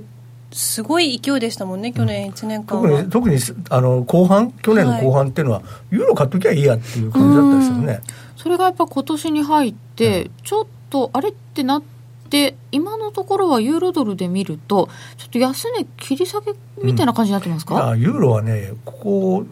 すごい勢いでしたもんね去年1年間特は、に特にあの後半去年の後半っていうのは、ユーロ買っときゃいいやっていう感じだったですよね。それがやっぱ今年に入って、ちょっとあれってなって今のところはユーロドルで見るとちょっと安値切り下げみたいな感じになってますいか、やユーロはねここ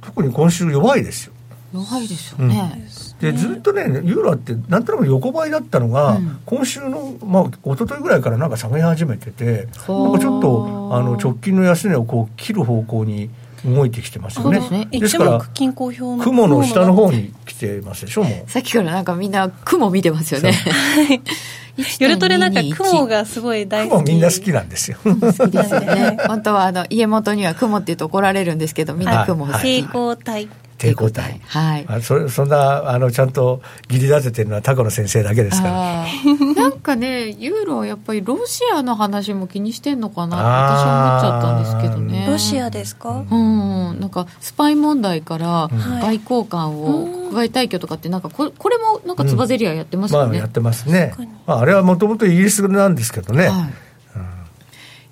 特に今週弱いですよ。弱いですよね、でずっとねユーロってなんとなく横ばいだったのが、うん。今週のまあ一昨日ぐらいからなんか下げ始めててなんかちょっとあの直近の安値をこう切る方向に動いてきてますよね。そうですね。一ですから目均衡表の雲の下の方に来てますでしょもう。さっきからなんかみんな雲見てますよね。夜トレなんか雲ががすごい大好き。雲みんな好きなんですよ。好きですよね。本当はあの家元には雲って言うと怒られるんですけどみんな雲好き、はい。抵抗体抵抗体。はい。あそそんなあのちゃんと義理立ててるのはタコの先生だけですから。なんかねユーロはやっぱりロシアの話も気にしてんのかなって私は思っちゃったんですけどね。ロシアですか、うん、なんかスパイ問題からはい外交官を国外退去とかってなんかここれもなんかつばぜり合いやってますよね、まあやってますね。まああれはもともとイギリスなんですけどね。はい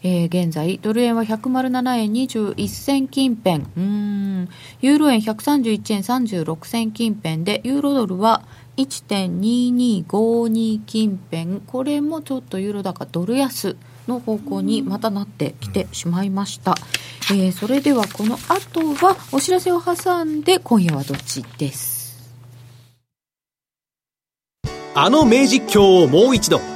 えー現在ドル円は107円21銭近辺うんユーロ円131円36銭近辺でユーロドルは1.2252近辺これもちょっとユーロ高ドル安の方向にまたなってきてしまいました、えーそれではこの後はお知らせを挟んで今夜はどっちです。あの名実況をもう一度。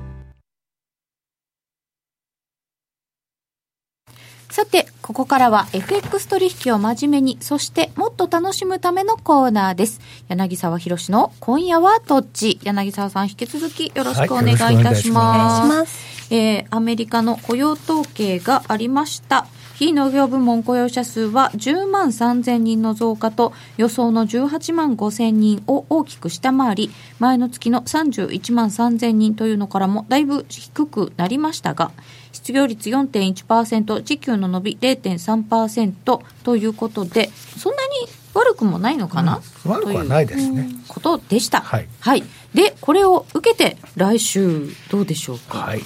ここからは FX 取引を真面目に、そしてもっと楽しむためのコーナーです。柳沢博士の今夜はどっち？柳沢さん引き続きよろしくお願いいたします。お願いしますえーアメリカの雇用統計がありました。非農業部門雇用者数は10万3000人の増加と予想の18万5000人を大きく下回り前の月の31万3000人というのからもだいぶ低くなりましたが失業率4.1%時給の伸び0.3%ということでそんなに悪くもないのかな、うん、悪くはないですね。ことでした、はい、はい、でこれを受けて来週どうでしょうか？はい。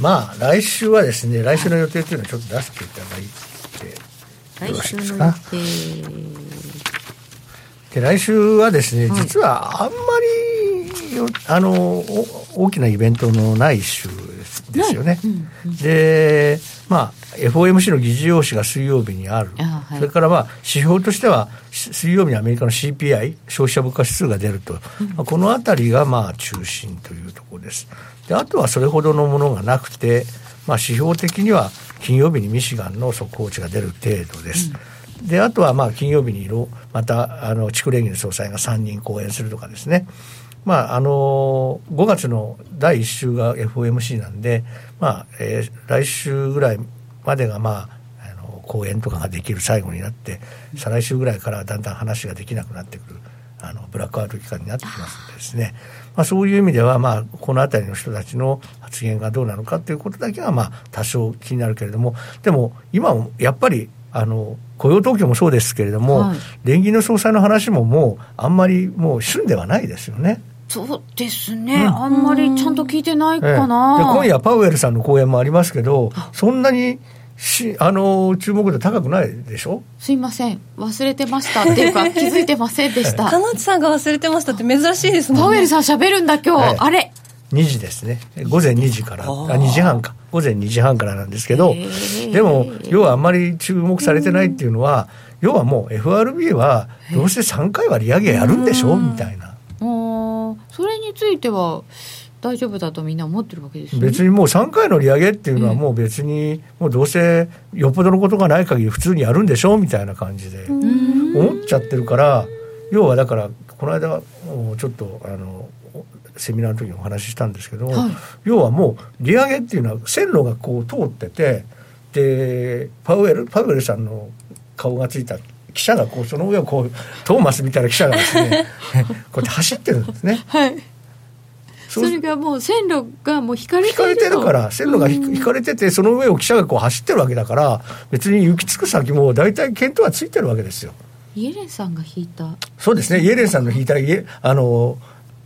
まあ来週はですね来週の予定というのはちょっと出していただいて来週の予定。で来週はですね、実はあんまりあの大きなイベントのない週ですよね。うんうん、で、まあ、FOMC の議事要旨が水曜日にある、はい、それから、まあ、指標としては、水曜日にアメリカの CPI、消費者物価指数が出ると、うん、まあ、このあたりがまあ中心というところです。であとはそれほどのものがなくて、まあ、指標的には金曜日にミシガンの速報値が出る程度です。うん、であとはまあ金曜日にまたあの地区連銀の総裁が3人講演するとかですね、まあ、あの5月の第1週が FOMC なんで、まあえー、来週ぐらいまでが、まあ、あの講演とかができる最後になって再来週ぐらいからだんだん話ができなくなってくるあのブラックアウト期間になってきますのでですね、まあ、そういう意味では、まあ、この辺りの人たちの発言がどうなのかということだけは、まあ、多少気になるけれどもでも今もやっぱりあの雇用統計もそうですけれども、はい、連銀の総裁の話ももうあんまりもう旬ではないですよね。そうですね、うん、あんまりちゃんと聞いてないかな、ええ、今夜、パウエルさんの講演もありますけど、そんなにしあの注目度高くないでしょ？すいません、忘れてましたっていうか、気づいてませんでした。田内さんが忘れてましたって珍しいですね。パウエルさん喋るんだ、今日、え、あれ。2時ですね、午前2時から、あ2時半か、午前2時半からなんですけど、でも、要はあんまり注目されてないっていうのは、要はもう FRB は、どうせ3回は利上げやるんでしょ？みたいな。それについては大丈夫だとみんな思ってるわけですよ、ね、別にもう3回の利上げっていうのはもう別にもうどうせよっぽどのことがない限り普通にやるんでしょうみたいな感じで思っちゃってるから要はだからこの間ちょっとあのセミナーの時にお話ししたんですけど、はい、要はもう利上げっていうのは線路がこう通っててでパウエルパウエルさんの顔がついた記者がこうその上をこうトーマスみたいな記者がですね こうやって走ってるんですね。はい。それがもう線路がもう引かれて引かれてるから線路が引かれててその上を記者がこう走ってるわけだから別に行き着く先も大体見当はついてるわけですよ。イエレンさんが引いた。そうですね。イエレンさんの引いた。あの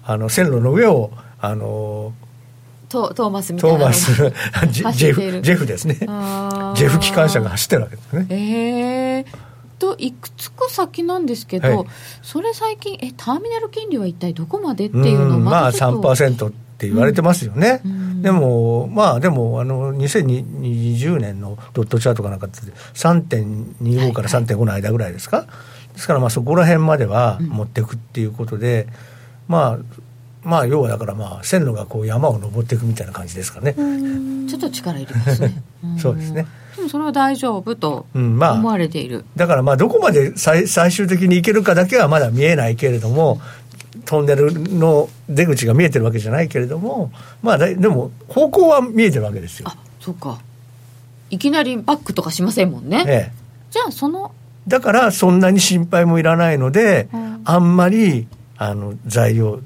あの線路の上をあのトトーマスみたいなトーマスジェフジェフですね。ジェフ機関車が走ってるわけですね。ええーといくつか先なんですけど、はい、それ最近えターミナル金利は一体どこまでっていうのをまあ3%って言われてますよね、うん、でもまあでもあの2020年のドットチャートかなんかって3.25から3.5の間ぐらいですか、はいはい、ですからまあそこら辺までは持っていくっていうことで、うん、まあまあ要はだからまあ線路がこう山を登っていくみたいな感じですかね。ちょっと力いりますね。そうですね。でもそれは大丈夫と思われている、うんまあ、だからまあどこまで最最終的に行けるかだけはまだ見えないけれどもトンネルの出口が見えてるわけじゃないけれどもまあでも方向は見えてるわけですよ。あそうか。いきなりバックとかしませんもんね、ええ、じゃあそのだからそんなに心配もいらないので、うん、あんまりあの材料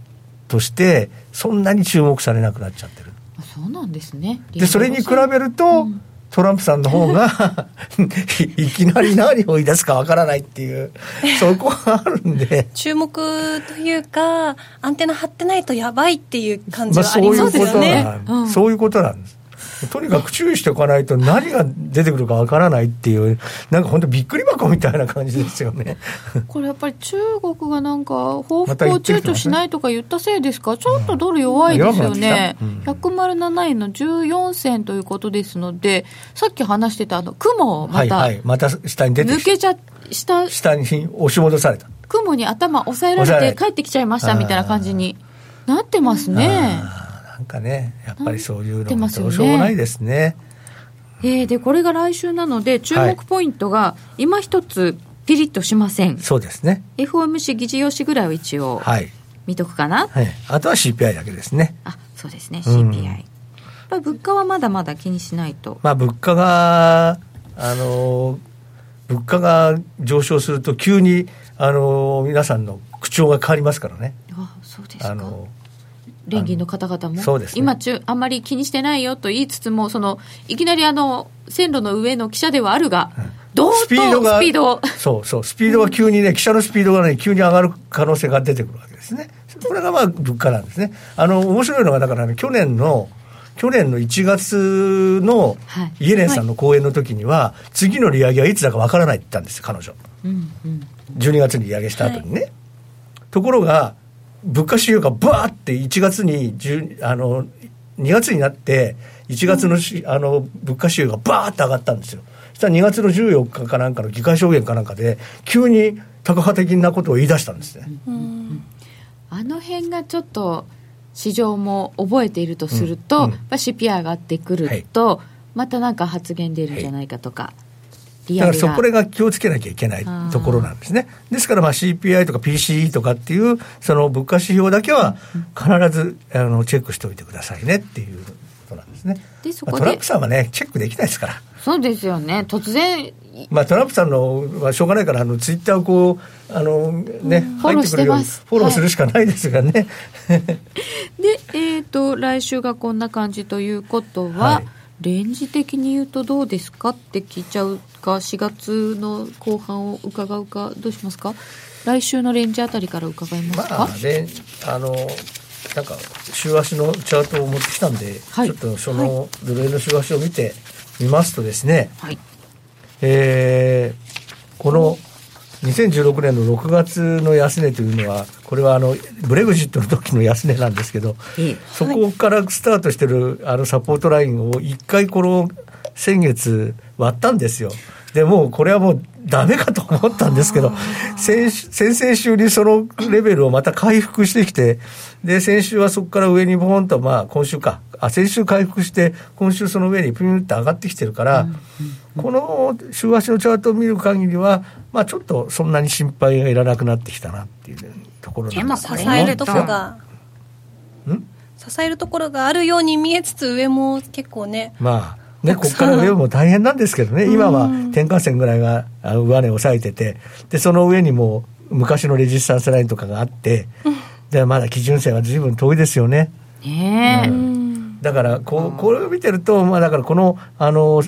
としてそんなに注目されなくなっちゃってる。そうなんですね。でそれに比べると、うんトランプさんの方が いきなり何を言い出すかわからないっていう、そこがあるんで。注目というか、アンテナ張ってないとやばいっていう感じはありますよね。そういうことなんです。とにかく注意しておかないと何が出てくるかわからないっていうなんか本当びっくり箱みたいな感じですよね。これやっぱり中国がなんか報復を躊躇しないとか言ったせいですか？ちょっとドル弱いですよね、うん、107円の14銭ということですのでさっき話してたあの雲また、はいはい、また下に出て抜けちゃ下下に押し戻された。雲に頭押さえられて帰ってきちゃいましたみたいな感じになってますねなんかねやっぱりそういうのもどうしようもないですね。えー、でこれが来週なので注目ポイントが今一つピリッとしません、はい、そうですね。FOMC 議事要旨ぐらいを一応見とくかな、はい、あとは CPI だけですね。あそうですね。CPI、うん、物価はまだまだ気にしないと。まあ物価があの物価が上昇すると急にあの皆さんの口調が変わりますからね。あそうですか。あの連銀の方々もそうですね。今中あんまり気にしてないよと言いつつもそのいきなりあの線路の上の記者ではあるが、どうとスピードがそうそうスピードが急にね、記者のスピードがね急に上がる可能性が出てくるわけですね。これがまあ物価なんですね。あの面白いのがだから、ね、去年の去年の1月のはい。イエレンさんの講演の時には、次の利上げはいつだかわからないって言ったんですよ彼女。うんうん。12月に利上げした後にね、ところが物価指標がバーって1月に10あの2月になって1月のし、あの物価指標がバーって上がったんですよ。そしたら2月の14日かなんかの議会証言かなんかで急にタカ派的なことを言い出したんですね、あの辺がちょっと市場も覚えているとすると、うん。うん CPI 上がってくると、またなんか発言出るんじゃないかとか、だからそこれが気をつけなきゃいけないところなんですね。ですからまあ CPI とか PCE とかっていうその物価指標だけは必ずあのチェックしておいてくださいねっていうことなんですね。でそこでまあトランプさんはねチェックできないですから。そうですよね。突然まあ、トランプさんのはしょうがないからあのツイッターをこうあの、ね入ってくるようにフォローす。るしかないですがね、で、えー、と来週がこんな感じということは、はいレンジ的に言うとどうですか？って聞いちゃうか4月の後半を伺うかどうしますか？来週のレンジあたりから伺いますか、まあねあのなんか週足のチャートを持ってきたんで、はい。ちょっとそのドル円の週足を見てみますとですね、はい。えーこの2016年の6月の安値というのはこれはあのブレグジットの時の安値なんですけど、ええそこからスタートしてるあのサポートラインを一回この先月割ったんですよ。でもうこれはもうダメかと思ったんですけど、先週先々週にそのレベルをまた回復してきて、で、先週はそこから上にボーンと、まあ今週か、あ、先週回復して、今週その上にピュンって上がってきてるから、この週足のチャートを見る限りは、まあちょっとそんなに心配がいらなくなってきたなっていうところなんですでも支えるとこが。ん？支えるところがあるように見えつつ上も結構ねまあね、ここから上も大変なんですけどね、今は転換線ぐらいが上値を抑えてて、で、その上にも昔のレジスタンスラインとかがあって、で、まだ基準線は随分遠いですよね。ねえ、だからこう、これを見てると、まあ、だからこのあの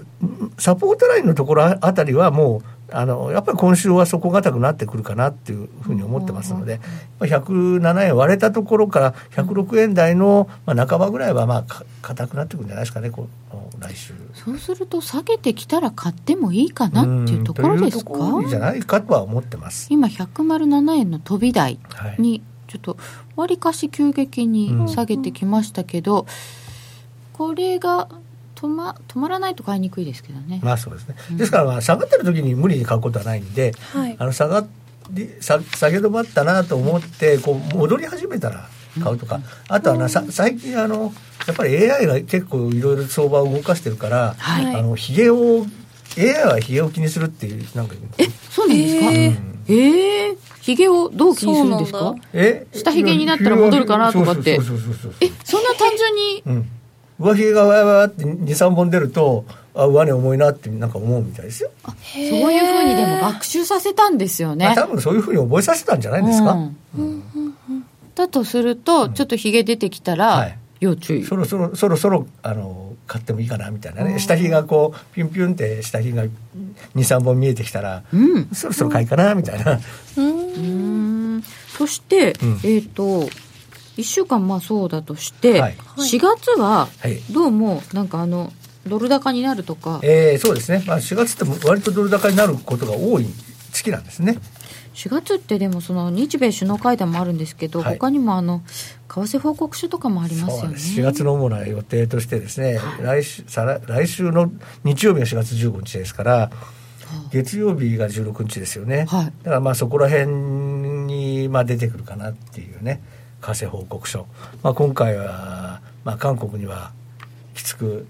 サポートラインのところあたりはもう、あのやっぱり今週は底堅くなってくるかなっていうふうに思ってますので、まあ107円割れたところから106円台の、まあ、半ばぐらいはまあか硬くなってくるんじゃないですかね、この来週。そうすると下げてきたら買ってもいいかなっていうところですか？いうところじゃないかとは思ってます。今107円の飛び台はいにちょっとわりかし急激に下げてきましたけど、これが止ま止まらないと買いにくいですけどね、まあそうですね。ですからまあ下がってる時に無理に買うことはないんで、はい。あの下がり下下げ止まったなと思ってこう戻り始めたら買うとか、あとはなさ最近あのやっぱり AI が結構いろいろ相場を動かしてるから、はい。あのヒゲを AI はヒゲを気にするっていうなんかえそうなんですか？へえー。えひげをどう気にするんですか？え下髭になったら戻るかなとかって。そうそうそうそうそう。えそんな単純にうん、上髭がわやわやって23本出るとあ上値重いなってなんか思うみたいですよ、そういうふうにでも学習させたんですよまあね多分そういうふうに覚えさせたんじゃないですか、うん。だとするとちょっとひげ出てきたら、はい。要注意。そろそろそろそろあの買ってもいいかなみたいなね。下髭がこうピュンピュンって下髭が23本見えてきたら、うん。そろそろ買いかなみたいな、うーん。そして、うん。えっ、と1週間まあそうだとして、はい。4月ははい。どうもなんかあのドル高になるとか。えーそうですね、まあ、4月って割とドル高になることが多い月なんですね。4月ってでもその日米首脳会談もあるんですけど、はい。他にもあの為替報告書とかもありますよね。す。4月の主な予定としてですね、来週再来来週の日曜日が4月15日ですから月曜日が16日ですよね、はい。だからまあそこら辺にまあ出てくるかなっていうね為替報告書、まあ、今回は、まあ、韓国にはきつく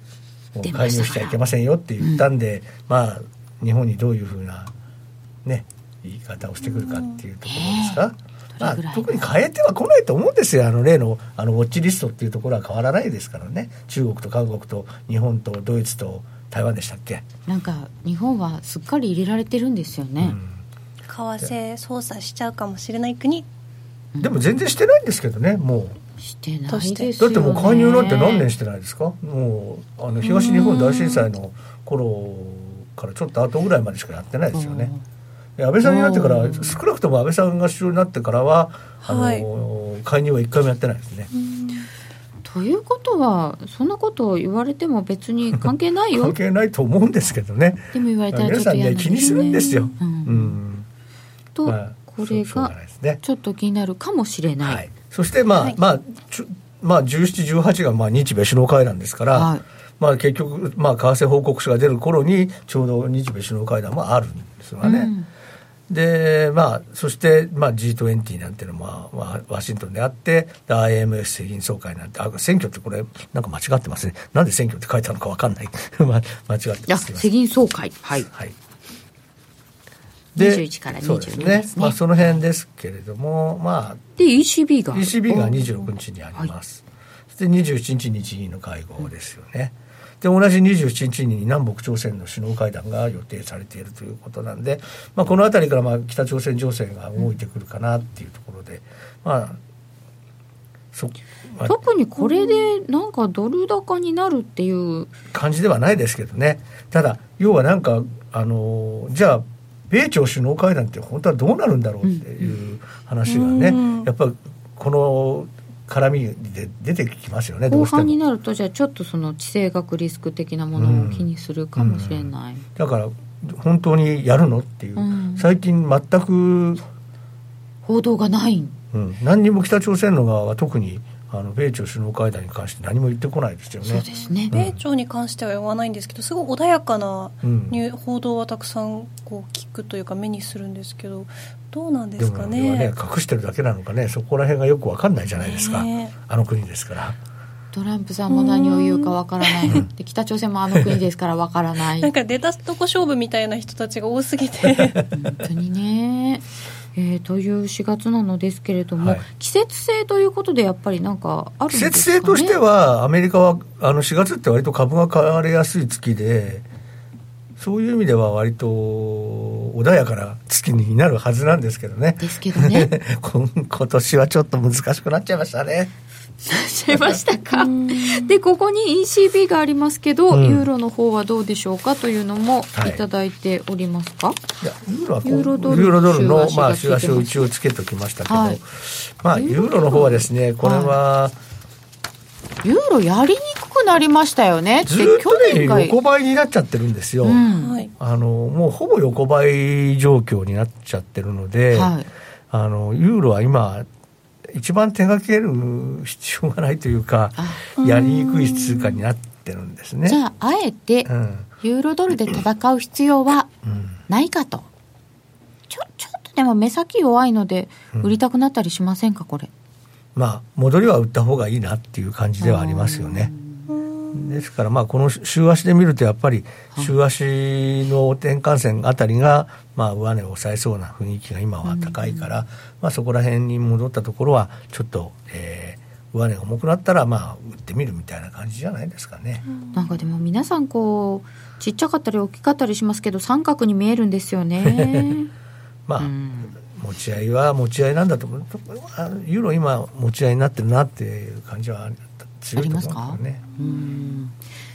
介入しちゃいけませんよって言ったんで、まあ日本にどういうふうなね言い方をしてくるかっていうところですか、まあ特に変えては来ないと思うんですよ。あの例のあのウォッチリストっていうところは変わらないですからね。中国と韓国と日本とドイツと台湾でしたっけ、なんか日本はすっかり入れられてるんですよね、為替操作しちゃうかもしれない国。うんでも全然してないんですけどねもう。してないです。よね。だってもう介入なんて何年してないですか？もうあの東日本大震災の頃からちょっと後ぐらいまでしかやってないですよね、で安倍さんになってからうん。少なくとも安倍さんが首相になってからは、はい。あの介入は一回もやってないですね、ということはそんなことを言われても別に関係ないよ。関係ないと思うんですけどね。でも言われたらちょ皆さんっと嫌な。んですね気にするんですよ、ううん。ん。と、まあこれがちょっと気になるかもしれない、はい、そしてまあ、はいまあちょまあ17、18がまあ日米首脳会談ですから、はいまあ結局、まあ為替報告書が出る頃にちょうど日米首脳会談もあるんですがね。うんで、まあ、そして、まあ、G20 なんていうのも、まあ、ワシントンであって、で IMF 世銀総会なんて、あ、選挙ってこれ、なんか間違ってますね。なんで選挙って書いたのかわかんない。ま間違ってあます。世銀総会はいはい。21から22そうですですね。ね。まあ、その辺ですけれども、まあ、で ECB が ECB が26日にあります、そして27日に日銀の会合ですよね、で同じ27日に南北朝鮮の首脳会談が予定されているということなんで、まあ、この辺りからまあ北朝鮮情勢が動いてくるかなっていうところで、まあそまあ特にこれでなんかドル高になるっていう。感じではないですけどね。ただ要はなんかあのじゃあ米朝首脳会談って本当はどうなるんだろうっていう話がね、うんやっぱこの絡みで出てきますよねど後半になるとじゃあちょっとその地政学リスク的なものを気にするかもしれない、だから本当にやるのっていう、うん。最近全く、報道がない。うん、何にも北朝鮮の側は特にあの米朝首脳会談に関して何も言ってこないですよね。そうですね、米朝に関しては言わないんですけどすごい穏やかなうん。ニュー報道はたくさんこう聞くというか目にするんですけどどうなんでですもかこれはねね隠してるだけなのかね。そこら辺がよく分かんないじゃないですか、ねあの国ですから。トランプさんも何を言うかわからない。で北朝鮮もあの国ですからわからない。なんか出たとこ勝負みたいな人たちが多すぎて。本当にね、えーという4月なのですけれども、はい。季節性ということでやっぱりなんかあるん季ですか、ね、節性としてはアメリカはあの4月って割と株が買われやすい月でそういう意味では割と穏やかな月になるはずなんですけどね。ですけどね。今今年はちょっと難しくなっちゃいましたねしましたか？でここに ECB がありますけど、うん。ユーロの方はどうでしょうかというのもはい。いただいておりますか、いやユーロはユーロドルユーロドルの週足まあ週足を一応つけておきましたけど、はい。まあユーロの方はですねこれはユーロやりにくくなりましたよね。ずっで去とね年が横ばいになっちゃってるんですよ、うん。はい。あのもうほぼ横ばい状況になっちゃってるので、はい。あのユーロは今一番手掛ける必要がないというかあやりにくい通貨になってるんですね。じゃああえてうん。ユーロドルで戦う必要はうん。ないかと。ちょちょっとでも目先弱いので売りたくなったりしませんかこれ？まあ戻りは売った方がいいなっていう感じではありますよね。ですからまあこの週足で見るとやっぱり週足の転換線あたりがまあ上値を抑えそうな雰囲気が今は高いから、まあそこら辺に戻ったところはちょっと、えー上値が重くなったらまあ売ってみるみたいな感じじゃないですかね。なんかでも皆さんこうちっちゃかったり大きかったりしますけど三角に見えるんですよね。まあ、うん。持ち合いは持ち合いなんだと思う。あユーロ今持ち合いになってるなっていう感じは強いと思うんですよね。うん。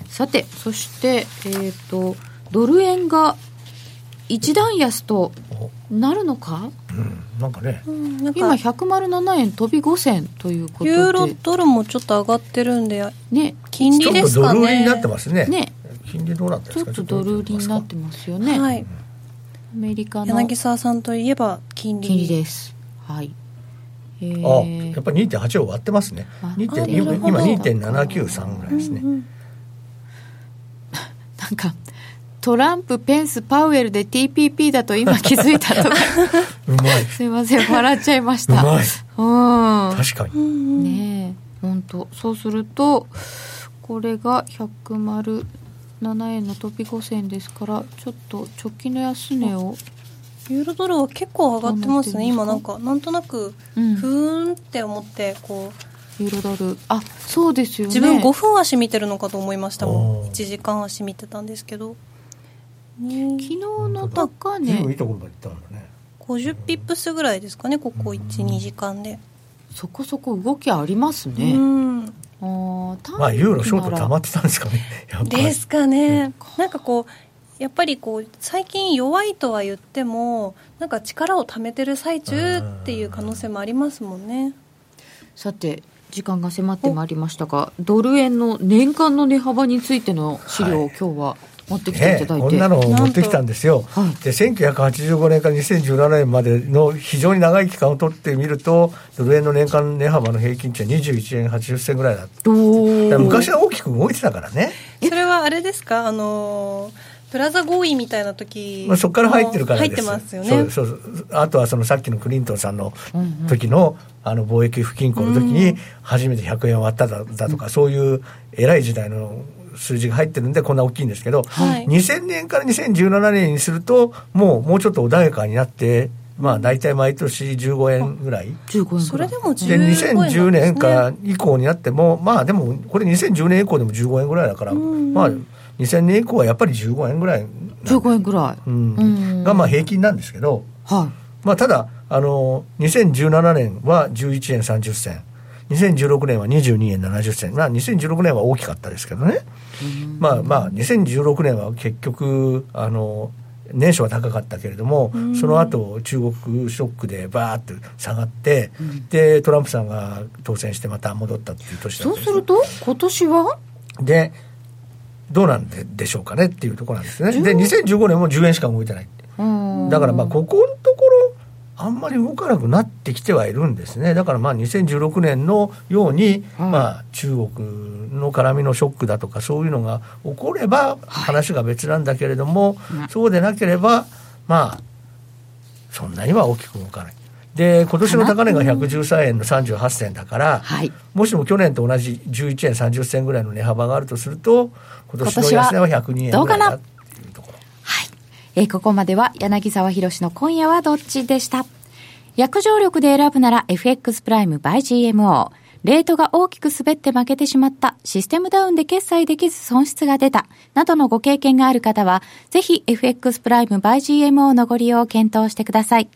さてそしてえっ、とドル円が一段安とおなるのか？うん、なんかね、うんなん今か107円飛び5銭ということで。ユーロドルもちょっと上がってるんでね。金ちょっと利ですかね。ドル売りになってますね。ね。金利どうなってちょっとドル売りになってますよね、はい。アメリカの。柳沢さんといえば金利。金利です。はい。えあーやっぱり2.8を割ってますね。あ2.2あなるほ今ど2.793ぐらいですね、なんかトランプ、ペンス、パウエルで TPP だと今気づいたとか。うまい。すいません笑っちゃいました。うまい。うん。確かに。ねえ本当そうするとこれが107円の飛び5銭ですからちょっと直近の安値を、ユーロドルは結構上がってますね今なんかなんとなくうん。ふーんって思ってこう。ユーロドル。あそうですよね。自分5分足見てるのかと思いましたもん。おー。1時間足見てたんですけど、ね昨日の高値。いいところまで行ったんだね50ピップスぐらいですかねここ12時間で、そこそこ動きありますうね、ん。あまあユーロショート溜まってたんですかね。やっぱり。ですかね、なんかこうやっぱりこう最近弱いとは言ってもなんか力を貯めてる最中っていう可能性もありますもんね。さて時間が迫ってまいりましたがドル円の年間の値幅についての資料を今日は持ってきていねただいて、こんなのを持ってきたんですよ、はい。で1985年から2017年までの非常に長い期間を取ってみると、ドル円の年間値幅の平均値は21円80銭ぐらいだった、おー。だ昔は大きく動いてたからね、それはあれですか？あのプラザ合意みたいな時まあ、そこから入ってるから入ってですますよね。そうそうそうあとはそのさっきのクリントンさんの時の,、あの貿易不均衡の時に初めて100円割っただだとか、そういう偉い時代の数字が入ってるんでこんな大きいんですけど、はい。2000年から2017年にするともうもうちょっと穏やかになってまあ大体毎年15円ぐらい。15円ぐらい。それでも15で円です、ね、2010年から以降になっても、まあでも、これ2010年以降でも15円ぐらいだから、まあ2000年以降はやっぱり15円ぐらい15円ぐらい、うん。うん。がまあ平均なんですけど、はい。まあ、ただあの2017年は11円30銭2016年は22円70銭、まあ、2016年は大きかったですけどね、まあまあ2016年は結局あの年初は高かったけれども、その後中国ショックでバーッと下がって、でトランプさんが当選してまた戻ったっていう年だったんですそうすると今年は？でどうなんででしょうかねっていうところなんですね。で2015年も10円しか動いてない。うん。だからまあここのところあんまり動かなくなってきてはいるんですね。だからまあ2016年のように、はい。まあ中国の絡みのショックだとかそういうのが起これば話が別なんだけれども、そうでなければまあそんなには大きく動かない。で今年の高値が113円の38銭だから、はい。もしも去年と同じ11円30銭ぐらいの値幅があるとすると今年の安値は102円ぐらいだっていうところはい。えーここまでは柳沢博の今夜はどっちでした？約定力で選ぶなら FX プライム by GMO。レートが大きく滑って負けてしまった、システムダウンで決済できず損失が出た、などのご経験がある方は、ぜひ FX プライム by GMO のご利用を検討してください。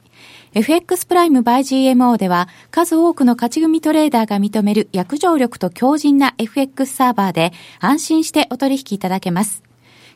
FX プライム by GMO では数多くの勝ち組トレーダーが認める約定力と強靭な FX サーバーで安心してお取引いただけます。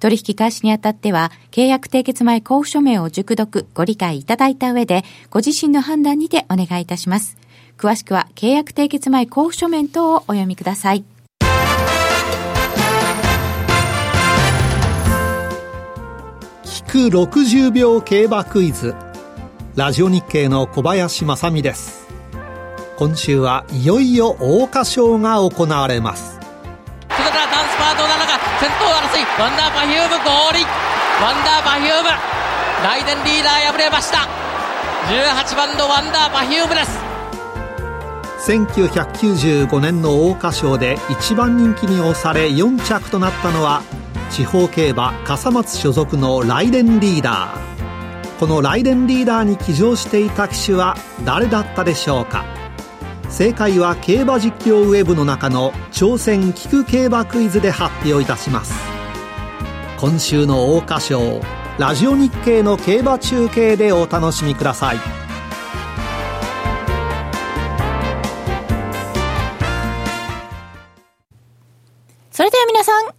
取引開始にあたっては契約締結前交付書面を熟読ご理解いただいた上でご自身の判断にてお願いいたします。詳しくは契約締結前交付書面等をお読みください。聴く60秒競馬クイズラジオ日経の小林正美です今週はいよいよ桜花賞が行われますワンダーパフュームゴールインワンダーパフューム。ライデンリーダー敗れました。18番のワンダーパフュームです。1995年の桜花賞で一番人気に押され4着となったのは地方競馬笠松所属のライデンリーダー。このライデンリーダーに騎乗していた騎手は誰だったでしょうか？正解は競馬実況ウェブの中の挑戦聴く競馬クイズで発表いたします。今週の桜花賞ラジオ日経の競馬中継でお楽しみください。それでは皆さん